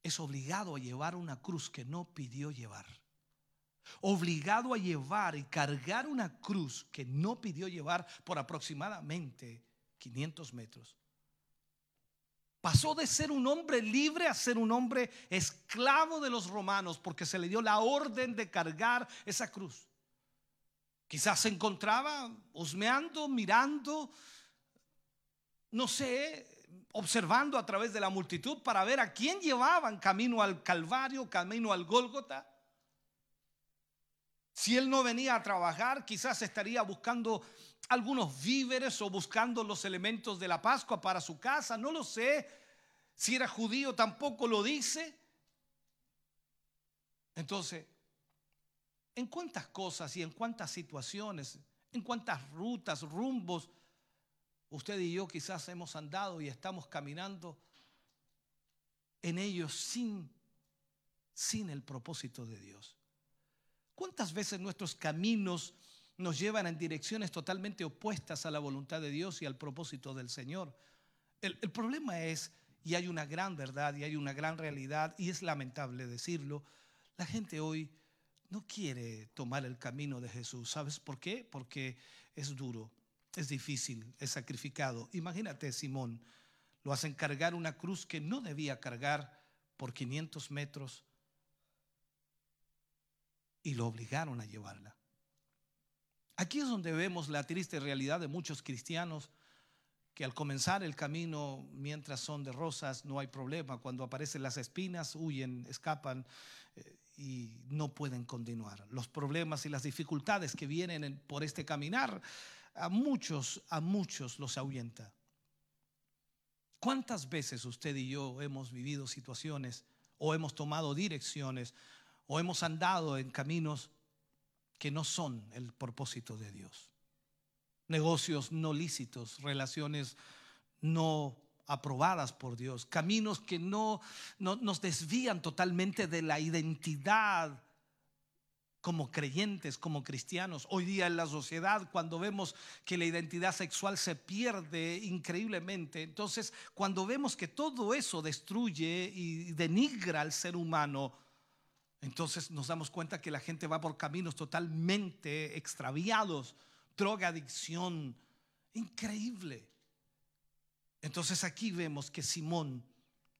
es obligado a llevar una cruz que no pidió llevar. Obligado a llevar y cargar una cruz que no pidió llevar por aproximadamente 500 metros. Pasó de ser un hombre libre a ser un hombre esclavo de los romanos porque se le dio la orden de cargar esa cruz. Quizás se encontraba husmeando, mirando, no sé, observando a través de la multitud para ver a quién llevaban camino al Calvario, camino al Gólgota. Si él no venía a trabajar, quizás estaría buscando algunos víveres o buscando los elementos de la Pascua para su casa, no lo sé. Si era judío tampoco lo dice. Entonces, ¿en cuántas cosas y en cuántas situaciones, en cuántas rutas, rumbos, usted y yo quizás hemos andado y estamos caminando en ellos sin, sin el propósito de Dios? ¿Cuántas veces nuestros caminos nos llevan en direcciones totalmente opuestas a la voluntad de Dios y al propósito del Señor. El, problema es, y hay una gran verdad y hay una gran realidad, y es lamentable decirlo, la gente hoy no quiere tomar el camino de Jesús. ¿Sabes por qué? Porque es duro, es difícil, es sacrificado. Imagínate, Simón, lo hacen cargar una cruz que no debía cargar por 500 metros y lo obligaron a llevarla. Aquí es donde vemos la triste realidad de muchos cristianos que al comenzar el camino, mientras son de rosas, no hay problema. Cuando aparecen las espinas, huyen, escapan eh, y no pueden continuar. Los problemas y las dificultades que vienen por este caminar, a muchos, a muchos los ahuyenta. ¿Cuántas veces usted y yo hemos vivido situaciones o hemos tomado direcciones o hemos andado en caminos que no son el propósito de Dios. Negocios no lícitos, relaciones no aprobadas por Dios, caminos que no, nos desvían totalmente de la identidad como creyentes, como cristianos. Hoy día en la sociedad, cuando vemos que la identidad sexual se pierde increíblemente, entonces cuando vemos que todo eso destruye y denigra al ser humano, entonces nos damos cuenta que la gente va por caminos totalmente extraviados, droga, adicción, increíble. Entonces aquí vemos que Simón,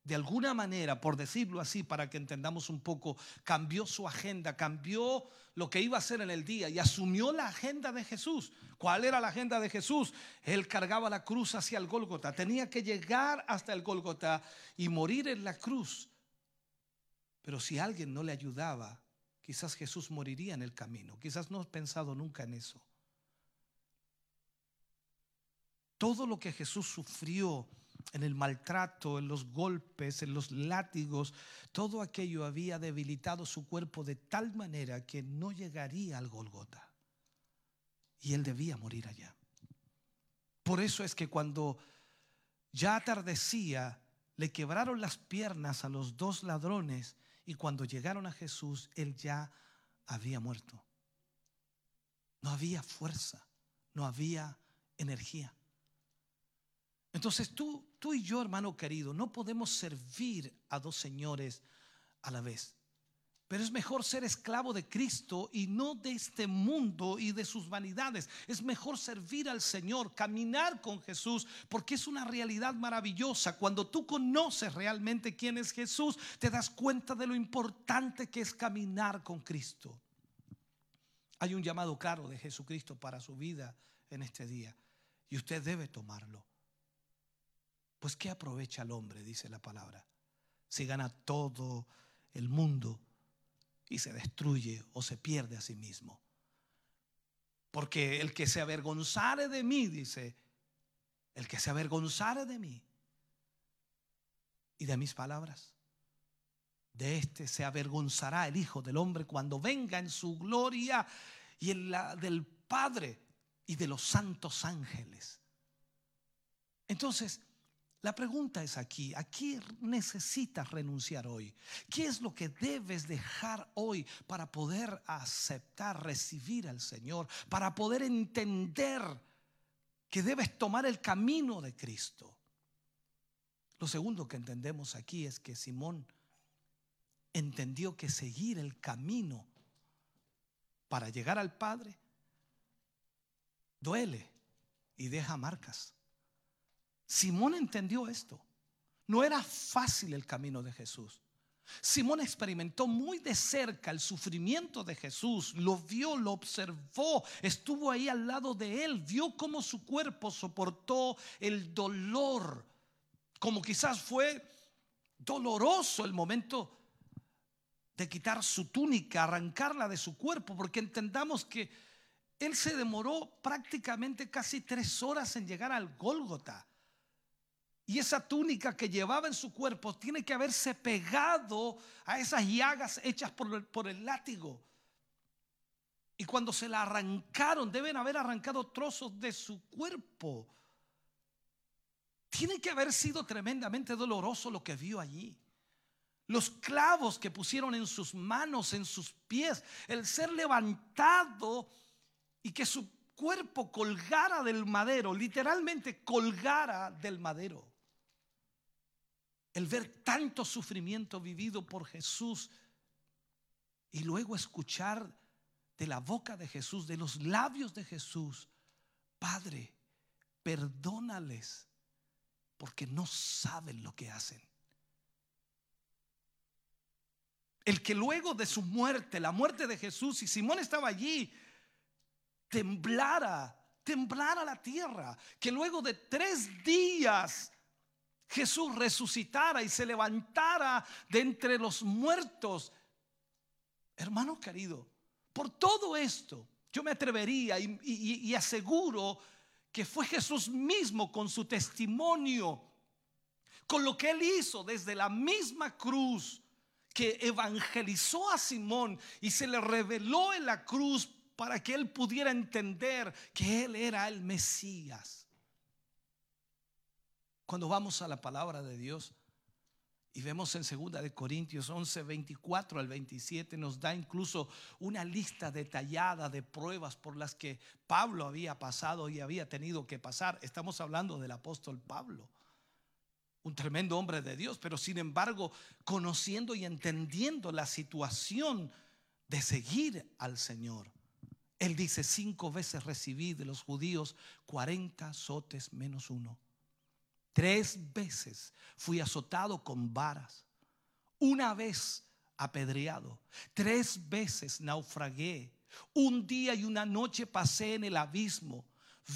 de alguna manera, por decirlo así, para que entendamos un poco, cambió su agenda, cambió lo que iba a hacer en el día y asumió la agenda de Jesús. ¿Cuál era la agenda de Jesús? Él cargaba la cruz hacia el Gólgota, tenía que llegar hasta el Gólgota y morir en la cruz pero si alguien no le ayudaba, quizás Jesús moriría en el camino. Quizás no has pensado nunca en eso. Todo lo que Jesús sufrió en el maltrato, en los golpes, en los látigos, todo aquello había debilitado su cuerpo de tal manera que no llegaría al Golgota. Y él debía morir allá. Por eso es que cuando ya atardecía, le quebraron las piernas a los dos ladrones y cuando llegaron a Jesús, Él ya había muerto. No había fuerza, no había energía. Entonces tú, tú y yo, hermano querido, no podemos servir a dos señores a la vez. Pero es mejor ser esclavo de Cristo y no de este mundo y de sus vanidades. Es mejor servir al Señor, caminar con Jesús, porque es una realidad maravillosa. Cuando tú conoces realmente quién es Jesús, te das cuenta de lo importante que es caminar con Cristo. Hay un llamado claro de Jesucristo para su vida en este día y usted debe tomarlo. Pues ¿qué aprovecha el hombre? Dice la palabra. Si gana todo el mundo y se destruye o se pierde a sí mismo. Porque el que se avergonzare de mí, dice, el que se avergonzare de mí y de mis palabras, de este se avergonzará el Hijo del Hombre cuando venga en su gloria y en la del Padre y de los santos ángeles. Entonces, la pregunta es aquí, ¿a qué necesitas renunciar hoy? ¿Qué es lo que debes dejar hoy para poder aceptar, recibir al Señor, para poder entender que debes tomar el camino de Cristo? Lo segundo que entendemos aquí es que Simón entendió que seguir el camino para llegar al Padre duele y deja marcas. Simón entendió esto. No era fácil el camino de Jesús. Simón experimentó muy de cerca el sufrimiento de Jesús, lo vio, lo observó, estuvo ahí al lado de él, vio cómo su cuerpo soportó el dolor, como quizás fue doloroso el momento de quitar su túnica, arrancarla de su cuerpo, porque entendamos que él se demoró prácticamente casi tres horas en llegar al Gólgota. Y esa túnica que llevaba en su cuerpo tiene que haberse pegado a esas llagas hechas por el, por el látigo. Y cuando se la arrancaron, deben haber arrancado trozos de su cuerpo. Tiene que haber sido tremendamente doloroso lo que vio allí. Los clavos que pusieron en sus manos, en sus pies, el ser levantado y que su cuerpo colgara del madero, literalmente colgara del madero. El ver tanto sufrimiento vivido por Jesús y luego escuchar de la boca de Jesús, de los labios de Jesús, Padre, perdónales porque no saben lo que hacen. El que luego de su muerte, la muerte de Jesús, y Simón estaba allí, temblara, temblara la tierra, que luego de tres días Jesús resucitara y se levantara de entre los muertos. Hermano querido, por todo esto, yo me atrevería y, y aseguro que fue Jesús mismo con su testimonio, con lo que él hizo desde la misma cruz que evangelizó a Simón y se le reveló en la cruz para que él pudiera entender que él era el Mesías. Cuando vamos a la palabra de Dios, y vemos en 2 de Corintios 11, 24 al 27, nos da incluso una lista detallada de pruebas por las que Pablo había pasado y había tenido que pasar. Estamos hablando del apóstol Pablo, un tremendo hombre de Dios, pero sin embargo, conociendo y entendiendo la situación de seguir al Señor. Él dice, cinco veces recibí de los judíos 40 azotes menos uno. Tres veces fui azotado con varas. Una vez apedreado. Tres veces naufragué. Un día y una noche pasé en el abismo.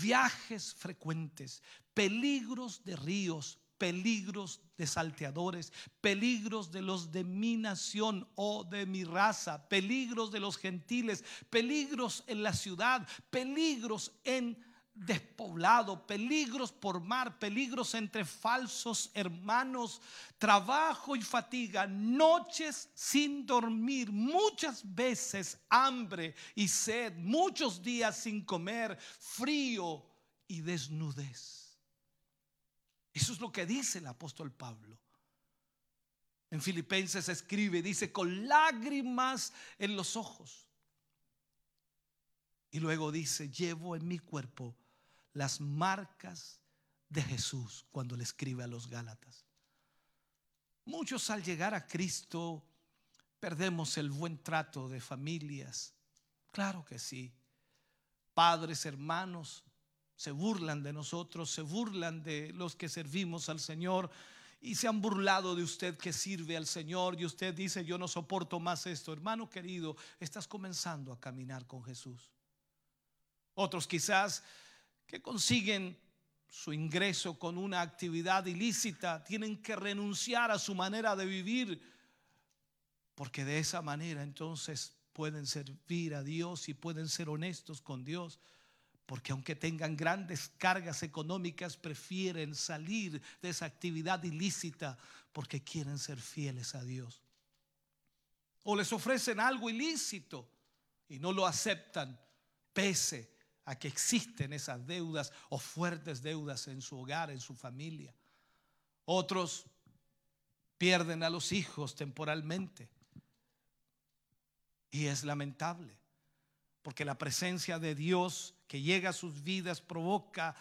Viajes frecuentes, peligros de ríos, peligros de salteadores, peligros de los de mi nación o de mi raza, peligros de los gentiles, peligros en la ciudad, peligros en despoblado, peligros por mar, peligros entre falsos hermanos, trabajo y fatiga, noches sin dormir, muchas veces hambre y sed, muchos días sin comer, frío y desnudez. Eso es lo que dice el apóstol Pablo. En Filipenses escribe, dice, con lágrimas en los ojos. Y luego dice, llevo en mi cuerpo las marcas de Jesús cuando le escribe a los Gálatas. Muchos al llegar a Cristo perdemos el buen trato de familias. Claro que sí. Padres, hermanos, se burlan de nosotros, se burlan de los que servimos al Señor y se han burlado de usted que sirve al Señor y usted dice, yo no soporto más esto. Hermano querido, estás comenzando a caminar con Jesús. Otros quizás que consiguen su ingreso con una actividad ilícita, tienen que renunciar a su manera de vivir, porque de esa manera entonces pueden servir a Dios y pueden ser honestos con Dios, porque aunque tengan grandes cargas económicas, prefieren salir de esa actividad ilícita porque quieren ser fieles a Dios. O les ofrecen algo ilícito y no lo aceptan, pese a que existen esas deudas o fuertes deudas en su hogar, en su familia. Otros pierden a los hijos temporalmente. Y es lamentable, porque la presencia de Dios que llega a sus vidas provoca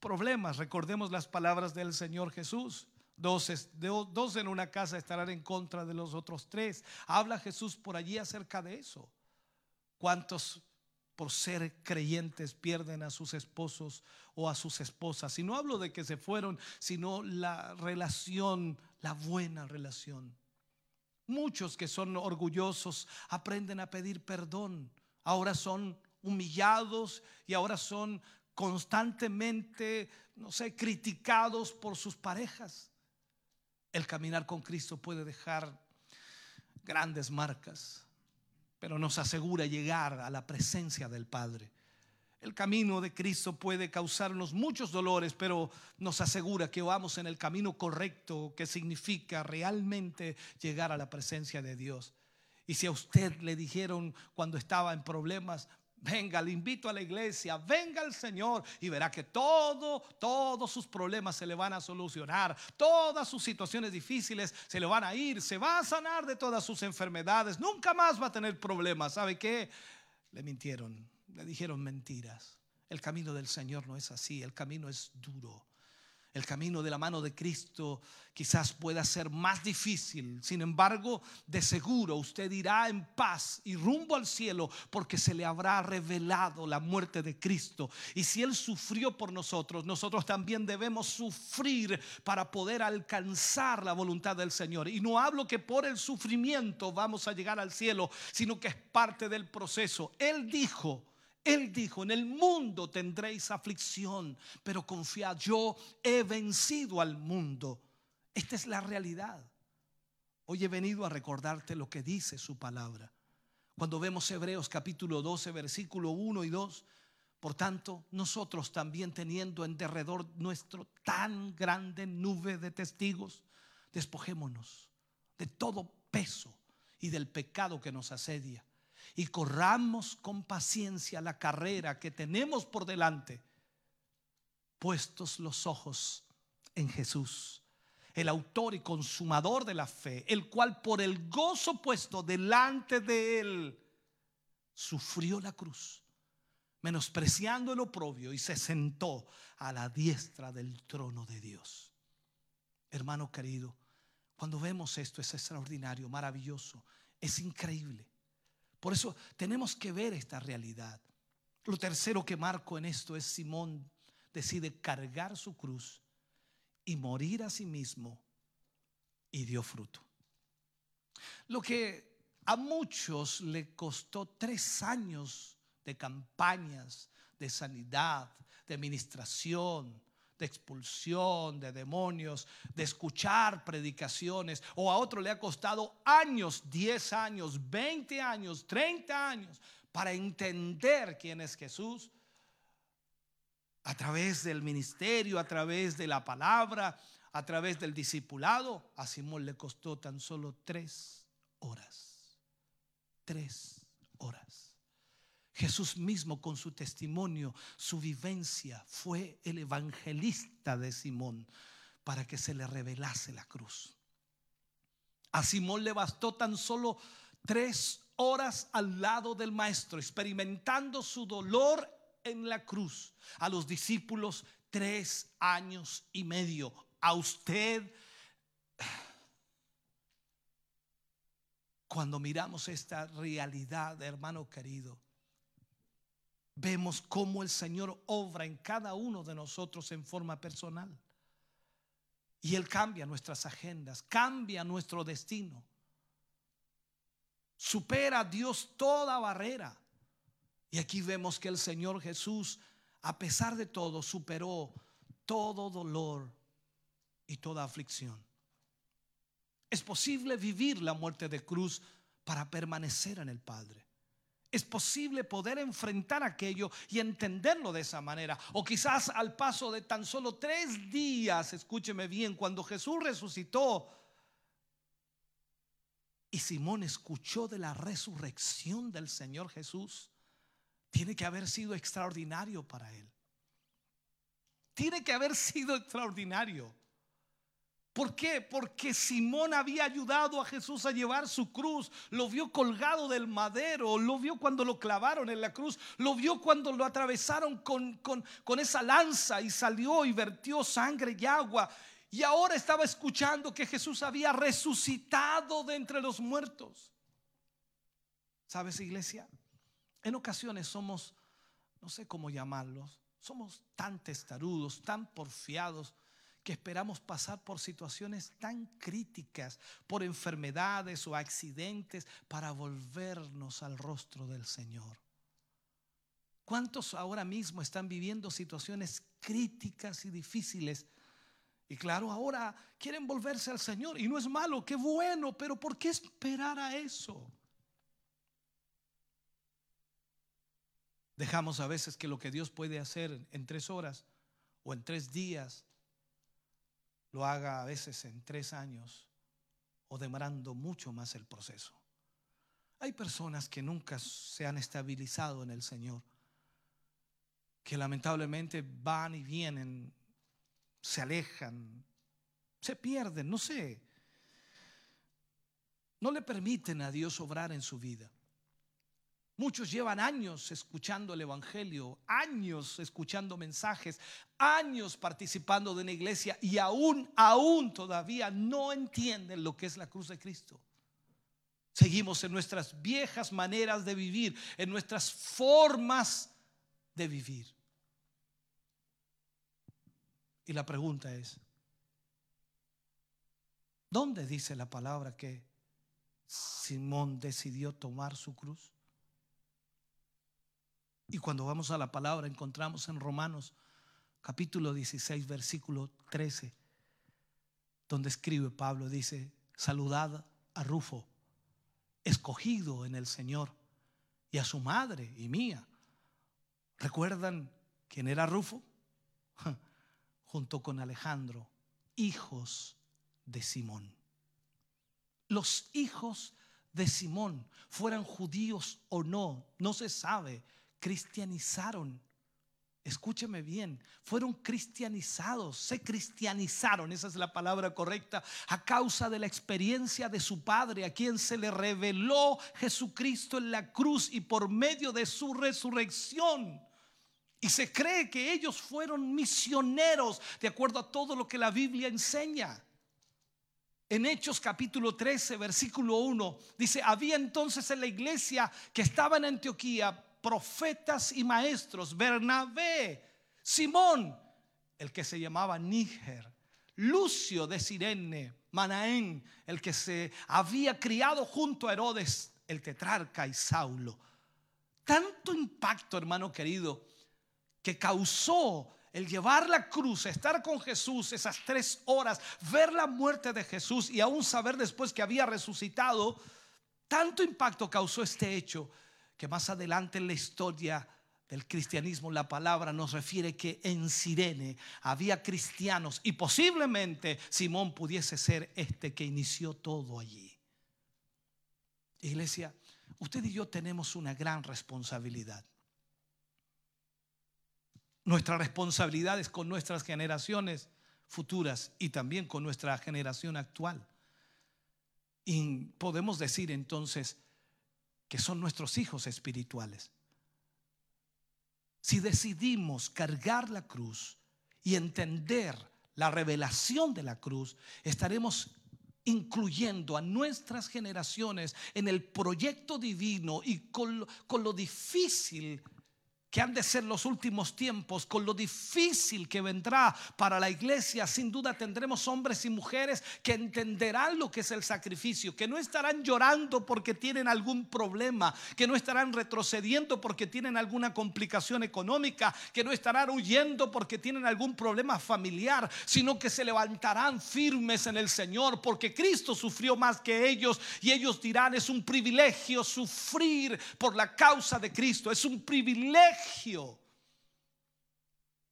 problemas. Recordemos las palabras del Señor Jesús. Dos, dos, en una casa estarán en contra de los otros tres. Habla Jesús por allí acerca de eso. ¿Cuántos por ser creyentes pierden a sus esposos o a sus esposas. Y no hablo de que se fueron, sino la relación, la buena relación. Muchos que son orgullosos aprenden a pedir perdón. Ahora son humillados y ahora son constantemente, no sé, criticados por sus parejas. El caminar con Cristo puede dejar grandes marcas, pero nos asegura llegar a la presencia del Padre. El camino de Cristo puede causarnos muchos dolores, pero nos asegura que vamos en el camino correcto, que significa realmente llegar a la presencia de Dios. Y si a usted le dijeron cuando estaba en problemas, venga, le invito a la iglesia, venga el Señor y verá que todo, todos sus problemas se le van a solucionar, todas sus situaciones difíciles se le van a ir, se va a sanar de todas sus enfermedades, nunca más va a tener problemas. ¿Sabe qué? Le mintieron, le dijeron mentiras. El camino del Señor no es así, el camino es duro. El camino de la mano de Cristo quizás pueda ser más difícil. Sin embargo, de seguro usted irá en paz y rumbo al cielo porque se le habrá revelado la muerte de Cristo. Y si Él sufrió por nosotros, nosotros también debemos sufrir para poder alcanzar la voluntad del Señor. Y no hablo que por el sufrimiento vamos a llegar al cielo, sino que es parte del proceso. Él dijo, él dijo, en el mundo tendréis aflicción, pero confiad, yo he vencido al mundo. Esta es la realidad. Hoy he venido a recordarte lo que dice su palabra. Cuando vemos Hebreos capítulo 12, versículo 1 y 2, por tanto, nosotros también teniendo en derredor nuestro tan grande nube de testigos, despojémonos de todo peso y del pecado que nos asedia y corramos con paciencia la carrera que tenemos por delante, puestos los ojos en Jesús, el autor y consumador de la fe, el cual por el gozo puesto delante de él sufrió la cruz, menospreciando el oprobio y se sentó a la diestra del trono de Dios. Hermano querido, cuando vemos esto es extraordinario, maravilloso, es increíble. Por eso tenemos que ver esta realidad. Lo tercero que marco en esto es Simón decide cargar su cruz y morir a sí mismo y dio fruto. Lo que a muchos le costó tres años de campañas de sanidad, de administración, expulsión de demonios, de escuchar predicaciones, o a otro le ha costado años, 10 años, 20 años, 30 años, para entender quién es Jesús, a través del ministerio, a través de la palabra, a través del discipulado, a Simón le costó tan solo tres horas. Tres horas. Jesús mismo con su testimonio, su vivencia, fue el evangelista de Simón para que se le revelase la cruz. A Simón le bastó tan solo tres horas al lado del maestro, experimentando su dolor en la cruz. A los discípulos tres años y medio. A usted, cuando miramos esta realidad, hermano querido, vemos cómo el Señor obra en cada uno de nosotros en forma personal. Y Él cambia nuestras agendas, cambia nuestro destino. Supera a Dios toda barrera. Y aquí vemos que el Señor Jesús, a pesar de todo, superó todo dolor y toda aflicción. Es posible vivir la muerte de cruz para permanecer en el Padre es posible poder enfrentar aquello y entenderlo de esa manera. O quizás al paso de tan solo tres días, escúcheme bien, cuando Jesús resucitó y Simón escuchó de la resurrección del Señor Jesús, tiene que haber sido extraordinario para él. Tiene que haber sido extraordinario. ¿Por qué? Porque Simón había ayudado a Jesús a llevar su cruz, lo vio colgado del madero, lo vio cuando lo clavaron en la cruz, lo vio cuando lo atravesaron con, con, esa lanza y salió y vertió sangre y agua. Y ahora estaba escuchando que Jesús había resucitado de entre los muertos. ¿Sabes, iglesia? En ocasiones somos, no sé cómo llamarlos, somos tan testarudos, tan porfiados que esperamos pasar por situaciones tan críticas, por enfermedades o accidentes, para volvernos al rostro del Señor. ¿Cuántos ahora mismo están viviendo situaciones críticas y difíciles Y claro, ahora quieren volverse al Señor. Y no es malo, qué bueno, pero ¿por qué esperar a eso? Dejamos a veces que lo que Dios puede hacer en tres horas o en tres días, lo haga a veces en tres años o demorando mucho más el proceso. Hay personas que nunca se han estabilizado en el Señor, que lamentablemente van y vienen, se alejan, se pierden, no sé. No le permiten a Dios obrar en su vida. Muchos llevan años escuchando el Evangelio, años escuchando mensajes, años participando de una iglesia y aún, aún todavía no entienden lo que es la cruz de Cristo. Seguimos en nuestras viejas maneras de vivir, en nuestras formas de vivir. Y la pregunta es, ¿dónde dice la palabra que Simón decidió tomar su cruz? Y cuando vamos a la palabra encontramos en Romanos capítulo 16, versículo 13, donde escribe Pablo, dice, saludad a Rufo, escogido en el Señor, y a su madre y mía. ¿Recuerdan quién era Rufo? Junto con Alejandro, hijos de Simón. Los hijos de Simón, fueran judíos o no, no se sabe cristianizaron. Escúcheme bien, fueron cristianizados, se cristianizaron, esa es la palabra correcta, a causa de la experiencia de su Padre, a quien se le reveló Jesucristo en la cruz y por medio de su resurrección. Y se cree que ellos fueron misioneros, de acuerdo a todo lo que la Biblia enseña. En Hechos capítulo 13, versículo 1, dice, había entonces en la iglesia que estaba en Antioquía profetas y maestros, Bernabé, Simón, el que se llamaba Níger, Lucio de Sirene, Manaén, el que se había criado junto a Herodes, el tetrarca y Saulo. Tanto impacto, hermano querido, que causó el llevar la cruz, estar con Jesús esas tres horas, ver la muerte de Jesús y aún saber después que había resucitado, tanto impacto causó este hecho que más adelante en la historia del cristianismo la palabra nos refiere que en Sirene había cristianos y posiblemente Simón pudiese ser este que inició todo allí. Iglesia, usted y yo tenemos una gran responsabilidad. Nuestra responsabilidad es con nuestras generaciones futuras y también con nuestra generación actual. Y podemos decir entonces, que son nuestros hijos espirituales. Si decidimos cargar la cruz y entender la revelación de la cruz, estaremos incluyendo a nuestras generaciones en el proyecto divino y con, lo difícil que han de ser los últimos tiempos, con lo difícil que vendrá para la iglesia, sin duda tendremos hombres y mujeres que entenderán lo que es el sacrificio, que no estarán llorando porque tienen algún problema, que no estarán retrocediendo porque tienen alguna complicación económica, que no estarán huyendo porque tienen algún problema familiar, sino que se levantarán firmes en el Señor porque Cristo sufrió más que ellos y ellos dirán, es un privilegio sufrir por la causa de Cristo, es un privilegio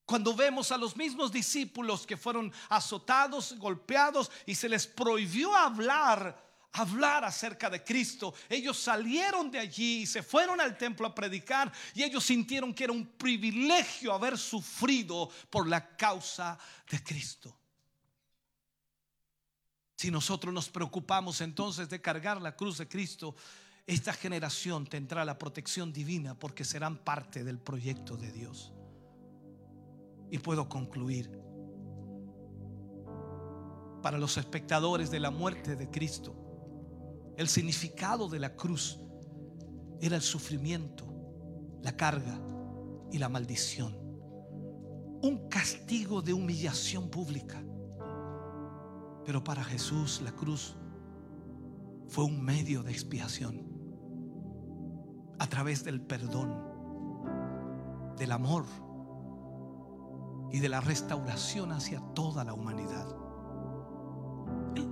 cuando vemos a los mismos discípulos que fueron azotados, golpeados y se les prohibió hablar, hablar acerca de Cristo. Ellos salieron de allí y se fueron al templo a predicar y ellos sintieron que era un privilegio haber sufrido por la causa de Cristo. Si nosotros nos preocupamos entonces de cargar la cruz de Cristo, esta generación tendrá la protección divina porque serán parte del proyecto de Dios. Y puedo concluir. Para los espectadores de la muerte de Cristo, el significado de la cruz era el sufrimiento, la carga y la maldición. Un castigo de humillación pública. Pero para Jesús la cruz fue un medio de expiación a través del perdón, del amor y de la restauración hacia toda la humanidad.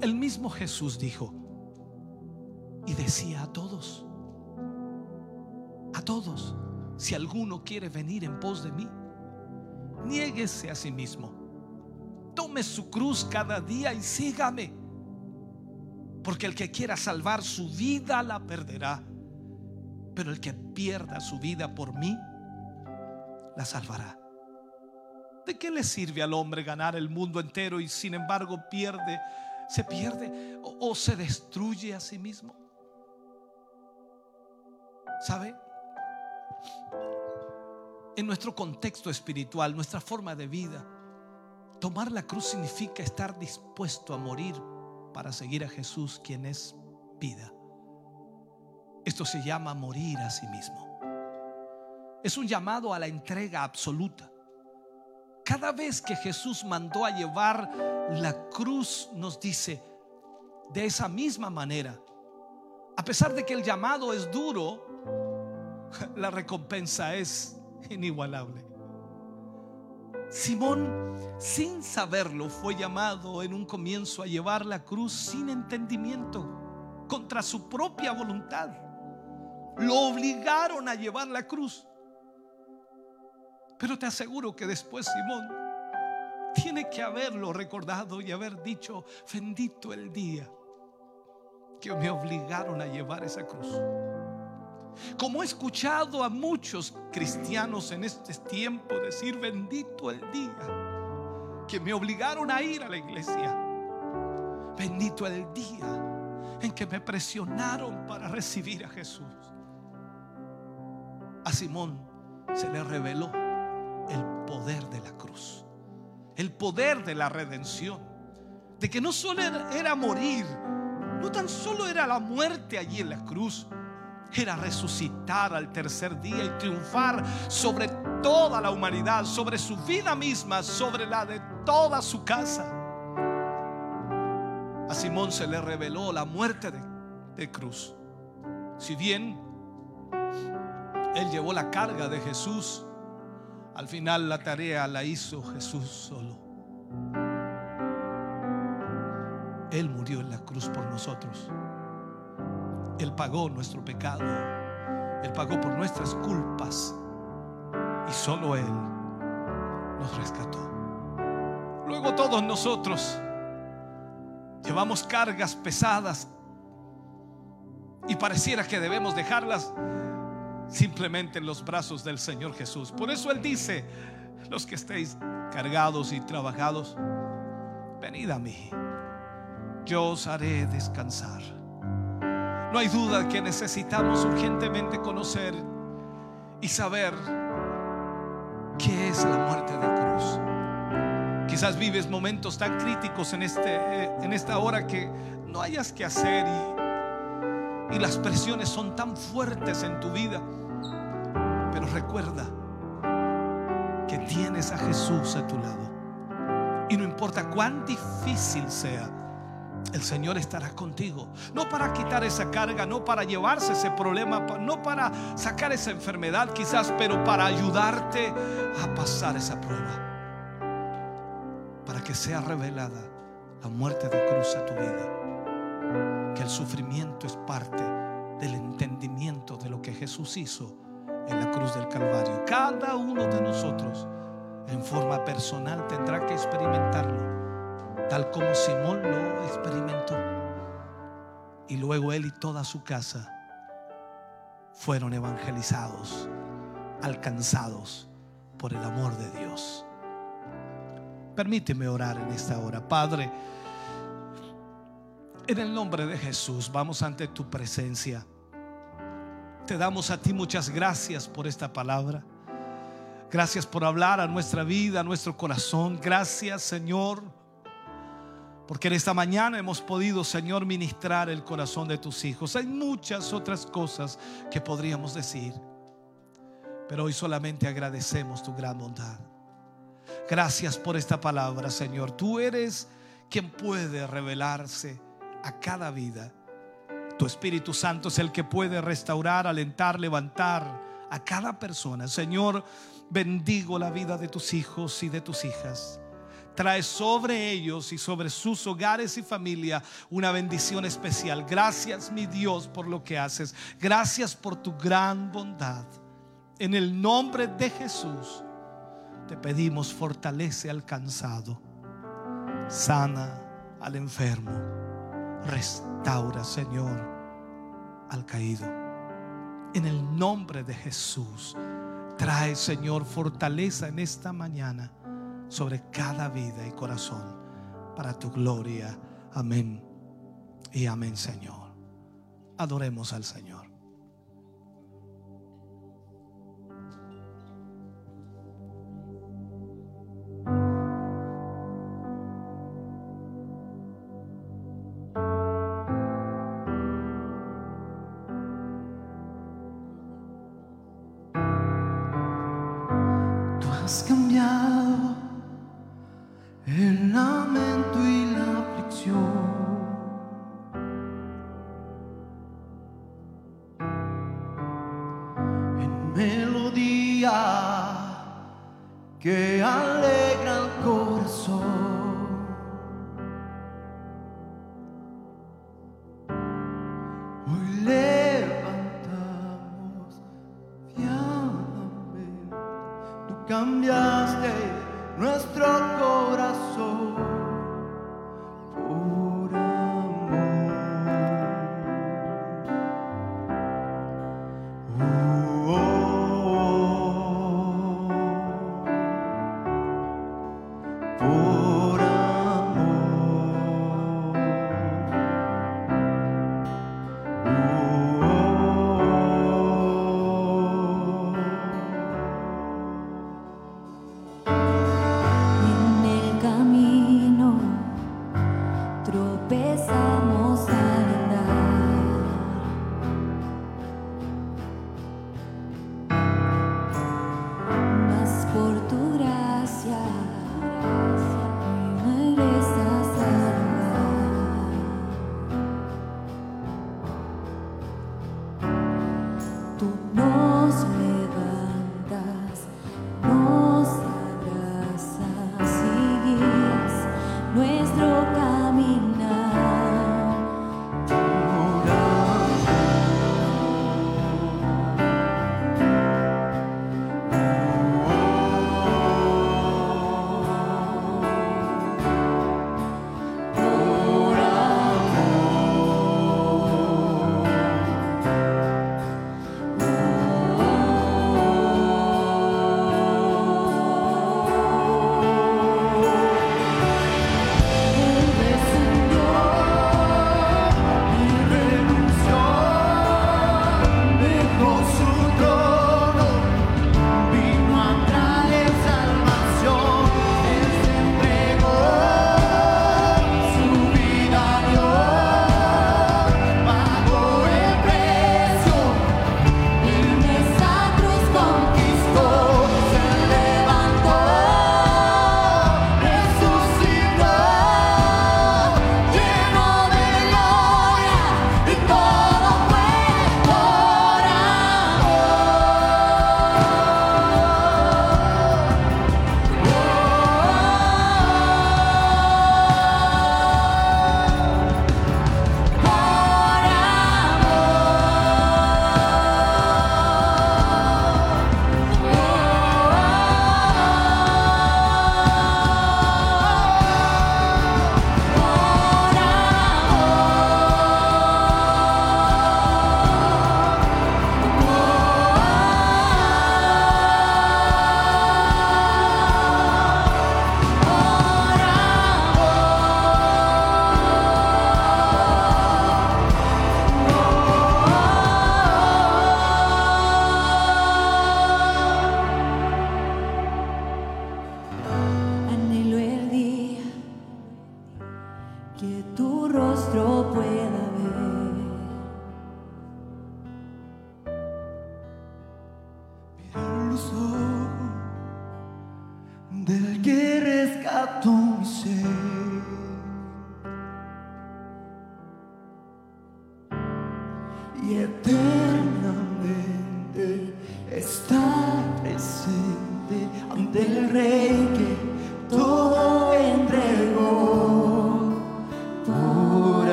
El, mismo Jesús dijo y decía a todos, a todos, si alguno quiere venir en pos de mí, niéguese a sí mismo, tome su cruz cada día y sígame. Porque el que quiera salvar su vida la perderá, pero el que pierda su vida por mí, la salvará. ¿De qué le sirve al hombre ganar el mundo entero y sin embargo pierde, se pierde o, se destruye a sí mismo? ¿Sabe? En nuestro contexto espiritual, nuestra forma de vida, tomar la cruz significa estar dispuesto a morir para seguir a Jesús, quien es vida. Esto se llama morir a sí mismo. Es un llamado a la entrega absoluta. Cada vez que Jesús mandó a llevar la cruz, nos dice, de esa misma manera, a pesar de que el llamado es duro, la recompensa es inigualable. Simón, sin saberlo, fue llamado en un comienzo a llevar la cruz sin entendimiento, contra su propia voluntad. Lo obligaron a llevar la cruz. Pero te aseguro que después Simón tiene que haberlo recordado y haber dicho, bendito el día que me obligaron a llevar esa cruz. Como he escuchado a muchos cristianos en este tiempo decir, bendito el día que me obligaron a ir a la iglesia. Bendito el día en que me presionaron para recibir a Jesús. A Simón se le reveló el poder de la cruz, el poder de la redención, de que no solo era morir, no tan solo era la muerte allí en la cruz, era resucitar al tercer día y triunfar sobre toda la humanidad, sobre su vida misma, sobre la de toda su casa. A Simón se le reveló la muerte de, de cruz. Si bien él llevó la carga de Jesús, al final la tarea la hizo Jesús solo. Él murió en la cruz por nosotros. Él pagó nuestro pecado. Él pagó por nuestras culpas. Y solo Él nos rescató. Luego todos nosotros llevamos cargas pesadas y pareciera que debemos dejarlas simplemente en los brazos del Señor Jesús. Por eso Él dice, los que estéis cargados y trabajados, venid a mí, yo os haré descansar. No hay duda que necesitamos urgentemente conocer y saber qué es la muerte de cruz. Quizás vives momentos tan críticos en, este, en esta hora que no hayas que hacer y, y las presiones son tan fuertes en tu vida. Pero recuerda que tienes a Jesús a tu lado. Y no importa cuán difícil sea, el Señor estará contigo. No para quitar esa carga, no para llevarse ese problema, no para sacar esa enfermedad quizás, pero para ayudarte a pasar esa prueba. Para que sea revelada la muerte de cruz a tu vida. Que el sufrimiento es parte del entendimiento de lo que Jesús hizo en la cruz del Calvario. Cada uno de nosotros en forma personal tendrá que experimentarlo tal como Simón lo experimentó. Y luego él y toda su casa fueron evangelizados, alcanzados por el amor de Dios. Permíteme orar en esta hora, Padre. En el nombre de Jesús, vamos ante tu presencia. Te damos a ti muchas gracias por esta palabra. Gracias por hablar a nuestra vida, a nuestro corazón. Gracias, Señor porque en esta mañana hemos podido, Señor, ministrar el corazón de tus hijos. Hay muchas otras cosas que podríamos decir, pero hoy solamente agradecemos tu gran bondad. Gracias por esta palabra, Señor. Tú eres quien puede revelarse a cada vida. Tu Espíritu Santo es el que puede restaurar, alentar, levantar, a cada persona. Señor, bendigo la vida de tus hijos y de tus hijas. Trae sobre ellos y sobre sus hogares y familia una bendición especial. Gracias, mi Dios, por lo que haces. Gracias por tu gran bondad. En el nombre de Jesús, te pedimos fortalece al cansado, sana al enfermo, restaura, Señor, al caído. En el nombre de Jesús, trae, Señor, fortaleza en esta mañana sobre cada vida y corazón para tu gloria. Amén y amén, Señor. Adoremos al Señor.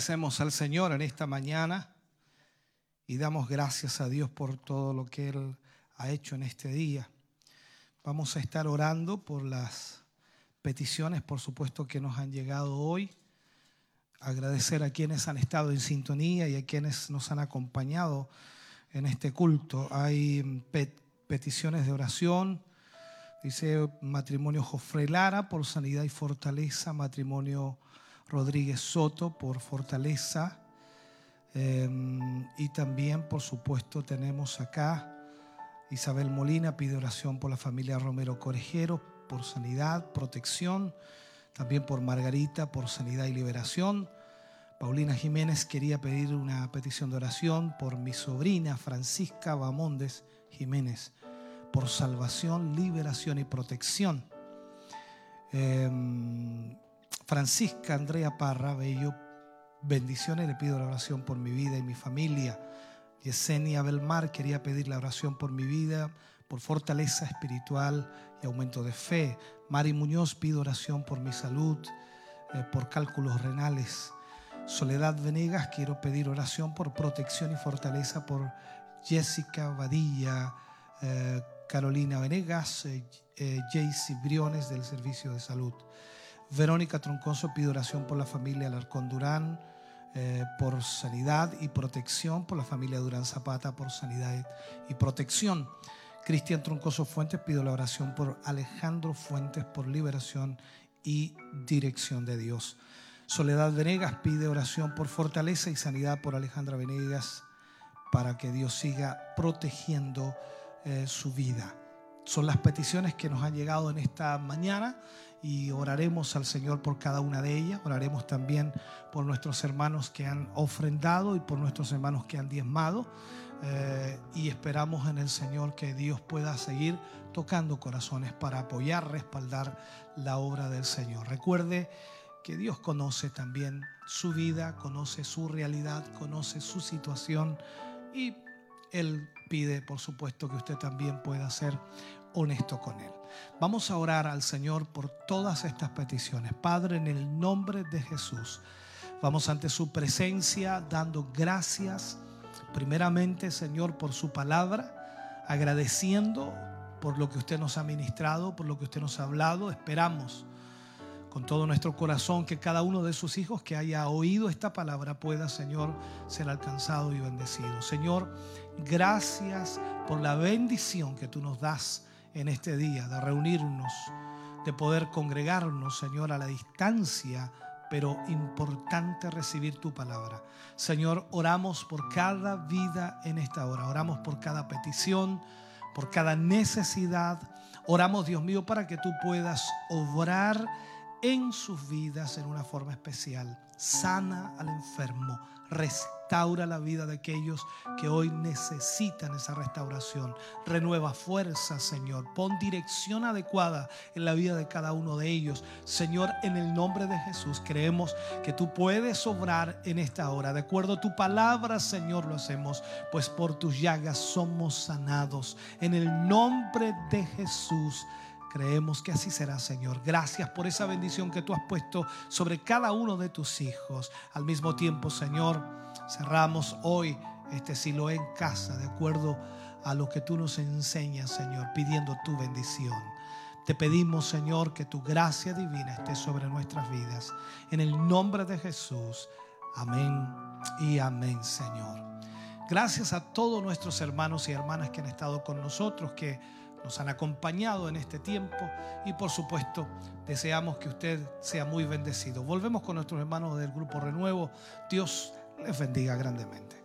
Agradecemos al Señor en esta mañana y damos gracias a Dios por todo lo que Él ha hecho en este día. Vamos a estar orando por las peticiones, por supuesto, que nos han llegado hoy. Agradecer a quienes han estado en sintonía y a quienes nos han acompañado en este culto. Hay mm, pe- peticiones de oración. Dice matrimonio Jofre Lara por sanidad y fortaleza, matrimonio Rodríguez Soto por fortaleza. Eh, y también, por supuesto, tenemos acá Isabel Molina pide oración por la familia Romero Corejero, por sanidad, protección. También por Margarita, por sanidad y liberación. Paulina Jiménez quería pedir una petición de oración por mi sobrina Francisca Bamondes Jiménez, por salvación, liberación y protección. Eh, Francisca Andrea Parra, bello, bendiciones, le pido la oración por mi vida y mi familia. Yesenia Belmar quería pedir la oración por mi vida, por fortaleza espiritual y aumento de fe. Mari Muñoz pido oración por mi salud, eh, por cálculos renales. Soledad Venegas quiero pedir oración por protección y fortaleza por Jessica Badilla, eh, Carolina Venegas, eh, eh, Jaycee Briones del Servicio de Salud. Verónica Troncoso pide oración por la familia Alarcón Durán, eh, por sanidad y protección, por la familia Durán Zapata, por sanidad y protección. Cristian Troncoso Fuentes pido la oración por Alejandro Fuentes, por liberación y dirección de Dios. Soledad Venegas pide oración por fortaleza y sanidad por Alejandra Venegas, para que Dios siga protegiendo eh, su vida. Son las peticiones que nos han llegado en esta mañana y oraremos al Señor por cada una de ellas. Oraremos también por nuestros hermanos que han ofrendado y por nuestros hermanos que han diezmado. Eh, y esperamos en el Señor que Dios pueda seguir tocando corazones para apoyar, respaldar la obra del Señor. Recuerde que Dios conoce también su vida, conoce su realidad, conoce su situación y Él pide, por supuesto, que usted también pueda hacer honesto con Él. Vamos a orar al Señor por todas estas peticiones. Padre, en el nombre de Jesús, vamos ante su presencia dando gracias, primeramente, Señor, por su palabra, agradeciendo por lo que usted nos ha ministrado, por lo que usted nos ha hablado. Esperamos con todo nuestro corazón que cada uno de sus hijos que haya oído esta palabra pueda, Señor, ser alcanzado y bendecido. Señor, gracias por la bendición que tú nos das en este día, de reunirnos, de poder congregarnos, Señor, a la distancia, pero importante recibir tu palabra. Señor, oramos por cada vida en esta hora, oramos por cada petición, por cada necesidad. Oramos, Dios mío, para que tú puedas obrar en sus vidas en una forma especial. Sana al enfermo, restaura la vida de aquellos que hoy necesitan esa restauración. Renueva fuerza, Señor. Pon dirección adecuada en la vida de cada uno de ellos. Señor, en el nombre de Jesús, creemos que tú puedes obrar en esta hora. De acuerdo a tu palabra, Señor, lo hacemos, pues por tus llagas somos sanados. En el nombre de Jesús. Creemos que así será, Señor. Gracias por esa bendición que tú has puesto sobre cada uno de tus hijos. Al mismo tiempo, Señor, cerramos hoy este silo en casa, de acuerdo a lo que tú nos enseñas, Señor, pidiendo tu bendición. Te pedimos, Señor, que tu gracia divina esté sobre nuestras vidas. En el nombre de Jesús. Amén y amén, Señor. Gracias a todos nuestros hermanos y hermanas que han estado con nosotros, que nos han acompañado en este tiempo y por supuesto deseamos que usted sea muy bendecido. Volvemos con nuestros hermanos del Grupo Renuevo. Dios les bendiga grandemente.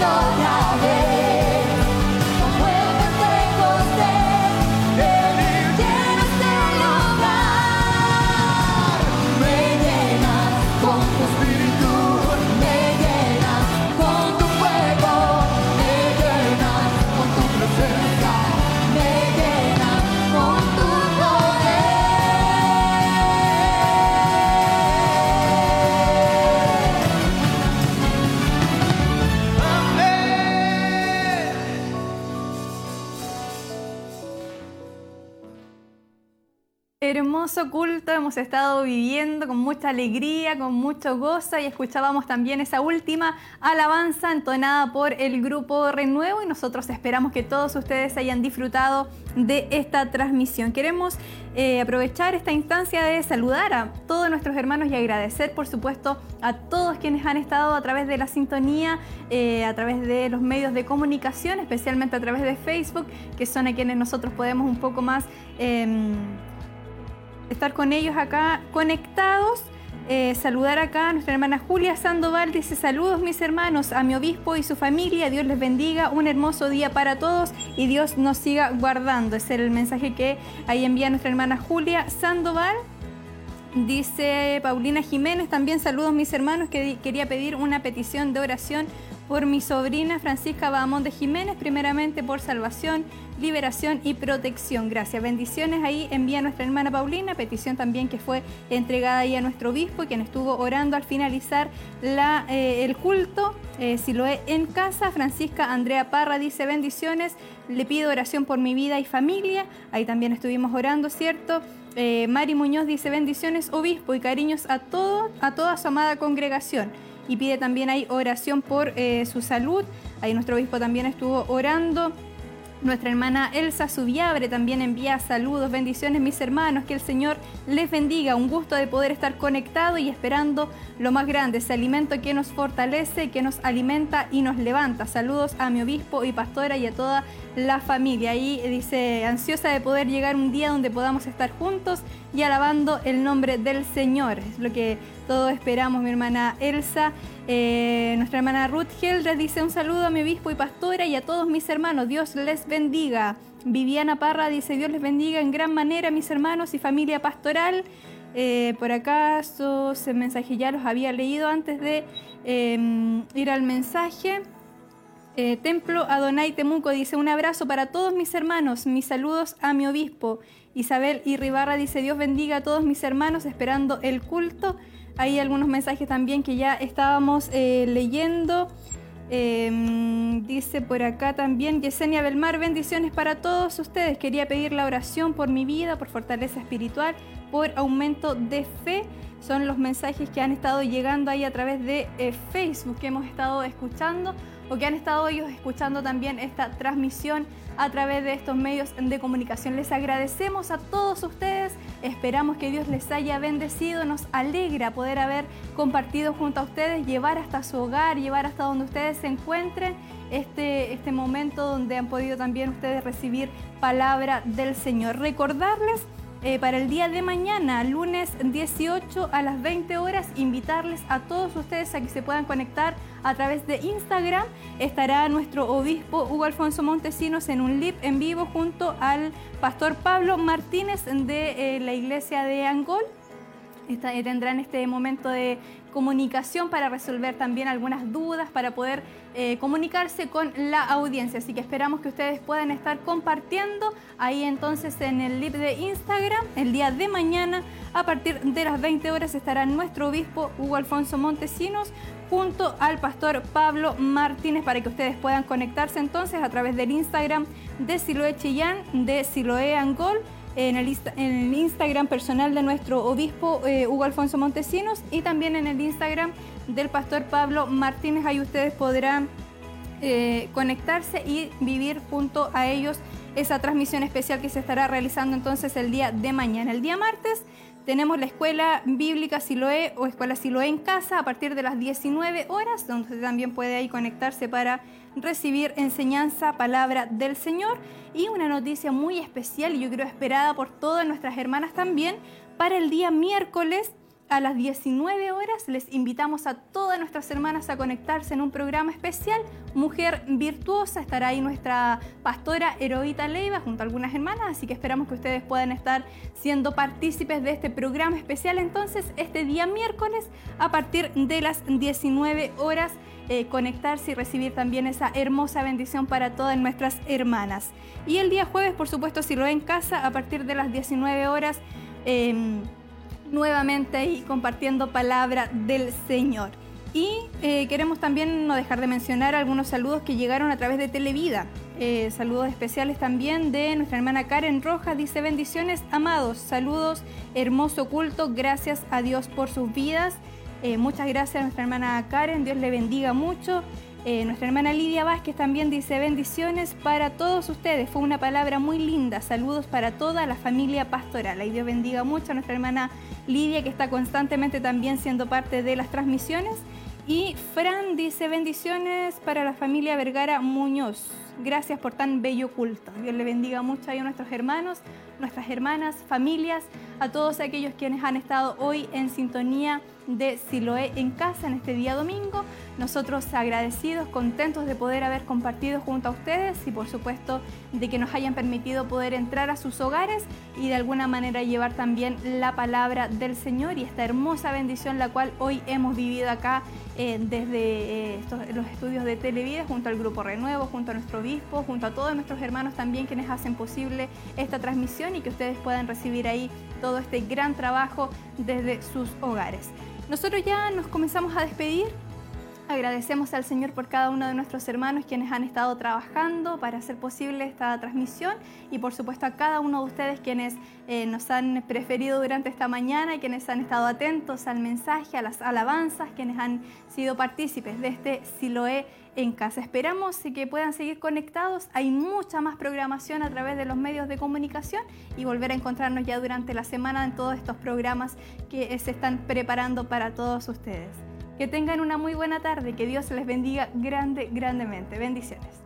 sola Hermoso culto hemos estado viviendo con mucha alegría, con mucho gozo y escuchábamos también esa última alabanza entonada por el grupo Renuevo y nosotros esperamos que todos ustedes hayan disfrutado de esta transmisión. Queremos eh, aprovechar esta instancia de saludar a todos nuestros hermanos y agradecer por supuesto a todos quienes han estado a través de la sintonía, eh, a través de los medios de comunicación, especialmente a través de Facebook, que son a quienes nosotros podemos un poco más... Em, estar con ellos acá conectados. Eh, saludar acá a nuestra hermana Julia Sandoval. Dice saludos mis hermanos, a mi obispo y su familia. Dios les bendiga. Un hermoso día para todos y Dios nos siga guardando. Ese es el mensaje que ahí envía nuestra hermana Julia Sandoval. Dice Paulina Jiménez, también saludos mis hermanos, que quería pedir una petición de oración por mi sobrina Francisca Bahamón de Jiménez, primeramente por salvación, liberación y protección. Gracias. Bendiciones ahí envía nuestra hermana Paulina, petición también que fue entregada ahí a nuestro obispo, quien estuvo orando al finalizar eh, el culto. Eh, si lo es en casa, Francisca Andrea Parra dice bendiciones, le pido oración por mi vida y familia. Ahí también estuvimos orando, ¿cierto? Eh, Mari Muñoz dice bendiciones, obispo, y cariños a, todo, a toda su amada congregación y pide también ahí oración por eh, su salud. Ahí nuestro obispo también estuvo orando. Nuestra hermana Elsa Subiabre también envía saludos, bendiciones mis hermanos, que el Señor les bendiga, un gusto de poder estar conectado y esperando lo más grande, ese alimento que nos fortalece, que nos alimenta y nos levanta. Saludos a mi obispo y pastora y a toda la familia. Ahí dice, ansiosa de poder llegar un día donde podamos estar juntos y alabando el nombre del Señor. Es lo que todos esperamos, mi hermana Elsa. Eh, nuestra hermana Ruth Heldred dice un saludo a mi obispo y pastora y a todos mis hermanos. Dios les bendiga. Viviana Parra dice Dios les bendiga en gran manera mis hermanos y familia pastoral. Eh, por acaso, ese mensaje ya los había leído antes de em, ir al mensaje. Eh, Templo Adonai Temuco dice un abrazo para todos mis hermanos, mis saludos a mi obispo. Isabel Irribarra dice Dios bendiga a todos mis hermanos esperando el culto. Hay algunos mensajes también que ya estábamos eh, leyendo. Em, dice por acá también Yesenia Belmar, bendiciones para todos ustedes. Quería pedir la oración por mi vida, por fortaleza espiritual, por aumento de fe. Son los mensajes que han estado llegando ahí a través de eh, Facebook que hemos estado escuchando o que han estado ellos escuchando también esta transmisión a través de estos medios de comunicación. Les agradecemos a todos ustedes, esperamos que Dios les haya bendecido, nos alegra poder haber compartido junto a ustedes, llevar hasta su hogar, llevar hasta donde ustedes se encuentren este, este momento donde han podido también ustedes recibir palabra del Señor. Recordarles eh, para el día de mañana, lunes 18 a las 20 horas, invitarles a todos ustedes a que se puedan conectar a través de Instagram. Estará nuestro obispo Hugo Alfonso Montesinos en un live en vivo junto al pastor Pablo Martínez de eh, la iglesia de Angol. Eh, tendrán este momento de comunicación para resolver también algunas dudas, para poder eh, comunicarse con la audiencia. Así que esperamos que ustedes puedan estar compartiendo ahí entonces en el live de Instagram el día de mañana. A partir de las 20 horas estará nuestro obispo Hugo Alfonso Montesinos junto al pastor Pablo Martínez para que ustedes puedan conectarse entonces a través del Instagram de Siloé Chillán, de Siloé Angol en el, Instagram personal de nuestro obispo eh, Hugo Alfonso Montesinos y también en el Instagram del pastor Pablo Martínez. Ahí ustedes podrán eh, conectarse y vivir junto a ellos esa transmisión especial que se estará realizando entonces el día de mañana. El día martes tenemos la Escuela Bíblica Siloé o Escuela Siloé en casa a partir de las 19 horas, donde también puede ahí conectarse para recibir enseñanza, palabra del Señor y una noticia muy especial y yo creo esperada por todas nuestras hermanas también para el día miércoles a las 19 horas les invitamos a todas nuestras hermanas a conectarse en un programa especial. Mujer Virtuosa estará ahí nuestra pastora Heroíta Leiva junto a algunas hermanas, así que esperamos que ustedes puedan estar siendo partícipes de este programa especial. Entonces, este día miércoles a partir de las 19 horas eh, conectarse y recibir también esa hermosa bendición para todas nuestras hermanas. Y el día jueves, por supuesto, si lo en casa, a partir de las 19 horas, em, nuevamente ahí compartiendo palabra del Señor. Y eh, queremos también no dejar de mencionar algunos saludos que llegaron a través de Televida. Eh, saludos especiales también de nuestra hermana Karen Rojas. Dice bendiciones, amados. Saludos, hermoso culto. Gracias a Dios por sus vidas. Eh, muchas gracias a nuestra hermana Karen. Dios le bendiga mucho. Eh, nuestra hermana Lidia Vázquez también dice bendiciones para todos ustedes. Fue una palabra muy linda. Saludos para toda la familia pastoral. Y Dios bendiga mucho a nuestra hermana Lidia que está constantemente también siendo parte de las transmisiones. Y Fran dice bendiciones para la familia Vergara Muñoz. Gracias por tan bello culto. Dios le bendiga mucho a nuestros hermanos, nuestras hermanas, familias, a todos aquellos quienes han estado hoy en sintonía de Siloé en casa en este día domingo. Nosotros agradecidos, contentos de poder haber compartido junto a ustedes y por supuesto de que nos hayan permitido poder entrar a sus hogares y de alguna manera llevar también la palabra del Señor y esta hermosa bendición la cual hoy hemos vivido acá eh, desde eh, los estudios de Televida junto al Grupo Renuevo, junto a nuestro obispo, junto a todos nuestros hermanos también quienes hacen posible esta transmisión y que ustedes puedan recibir ahí todo este gran trabajo desde sus hogares. Nosotros ya nos comenzamos a despedir. Agradecemos al Señor por cada uno de nuestros hermanos quienes han estado trabajando para hacer posible esta transmisión y por supuesto a cada uno de ustedes quienes eh, nos han preferido durante esta mañana y quienes han estado atentos al mensaje, a las alabanzas, quienes han sido partícipes de este Siloé en casa. Esperamos que puedan seguir conectados. Hay mucha más programación a través de los medios de comunicación y volver a encontrarnos ya durante la semana en todos estos programas que se están preparando para todos ustedes. Que tengan una muy buena tarde, que Dios les bendiga grande, grandemente. Bendiciones.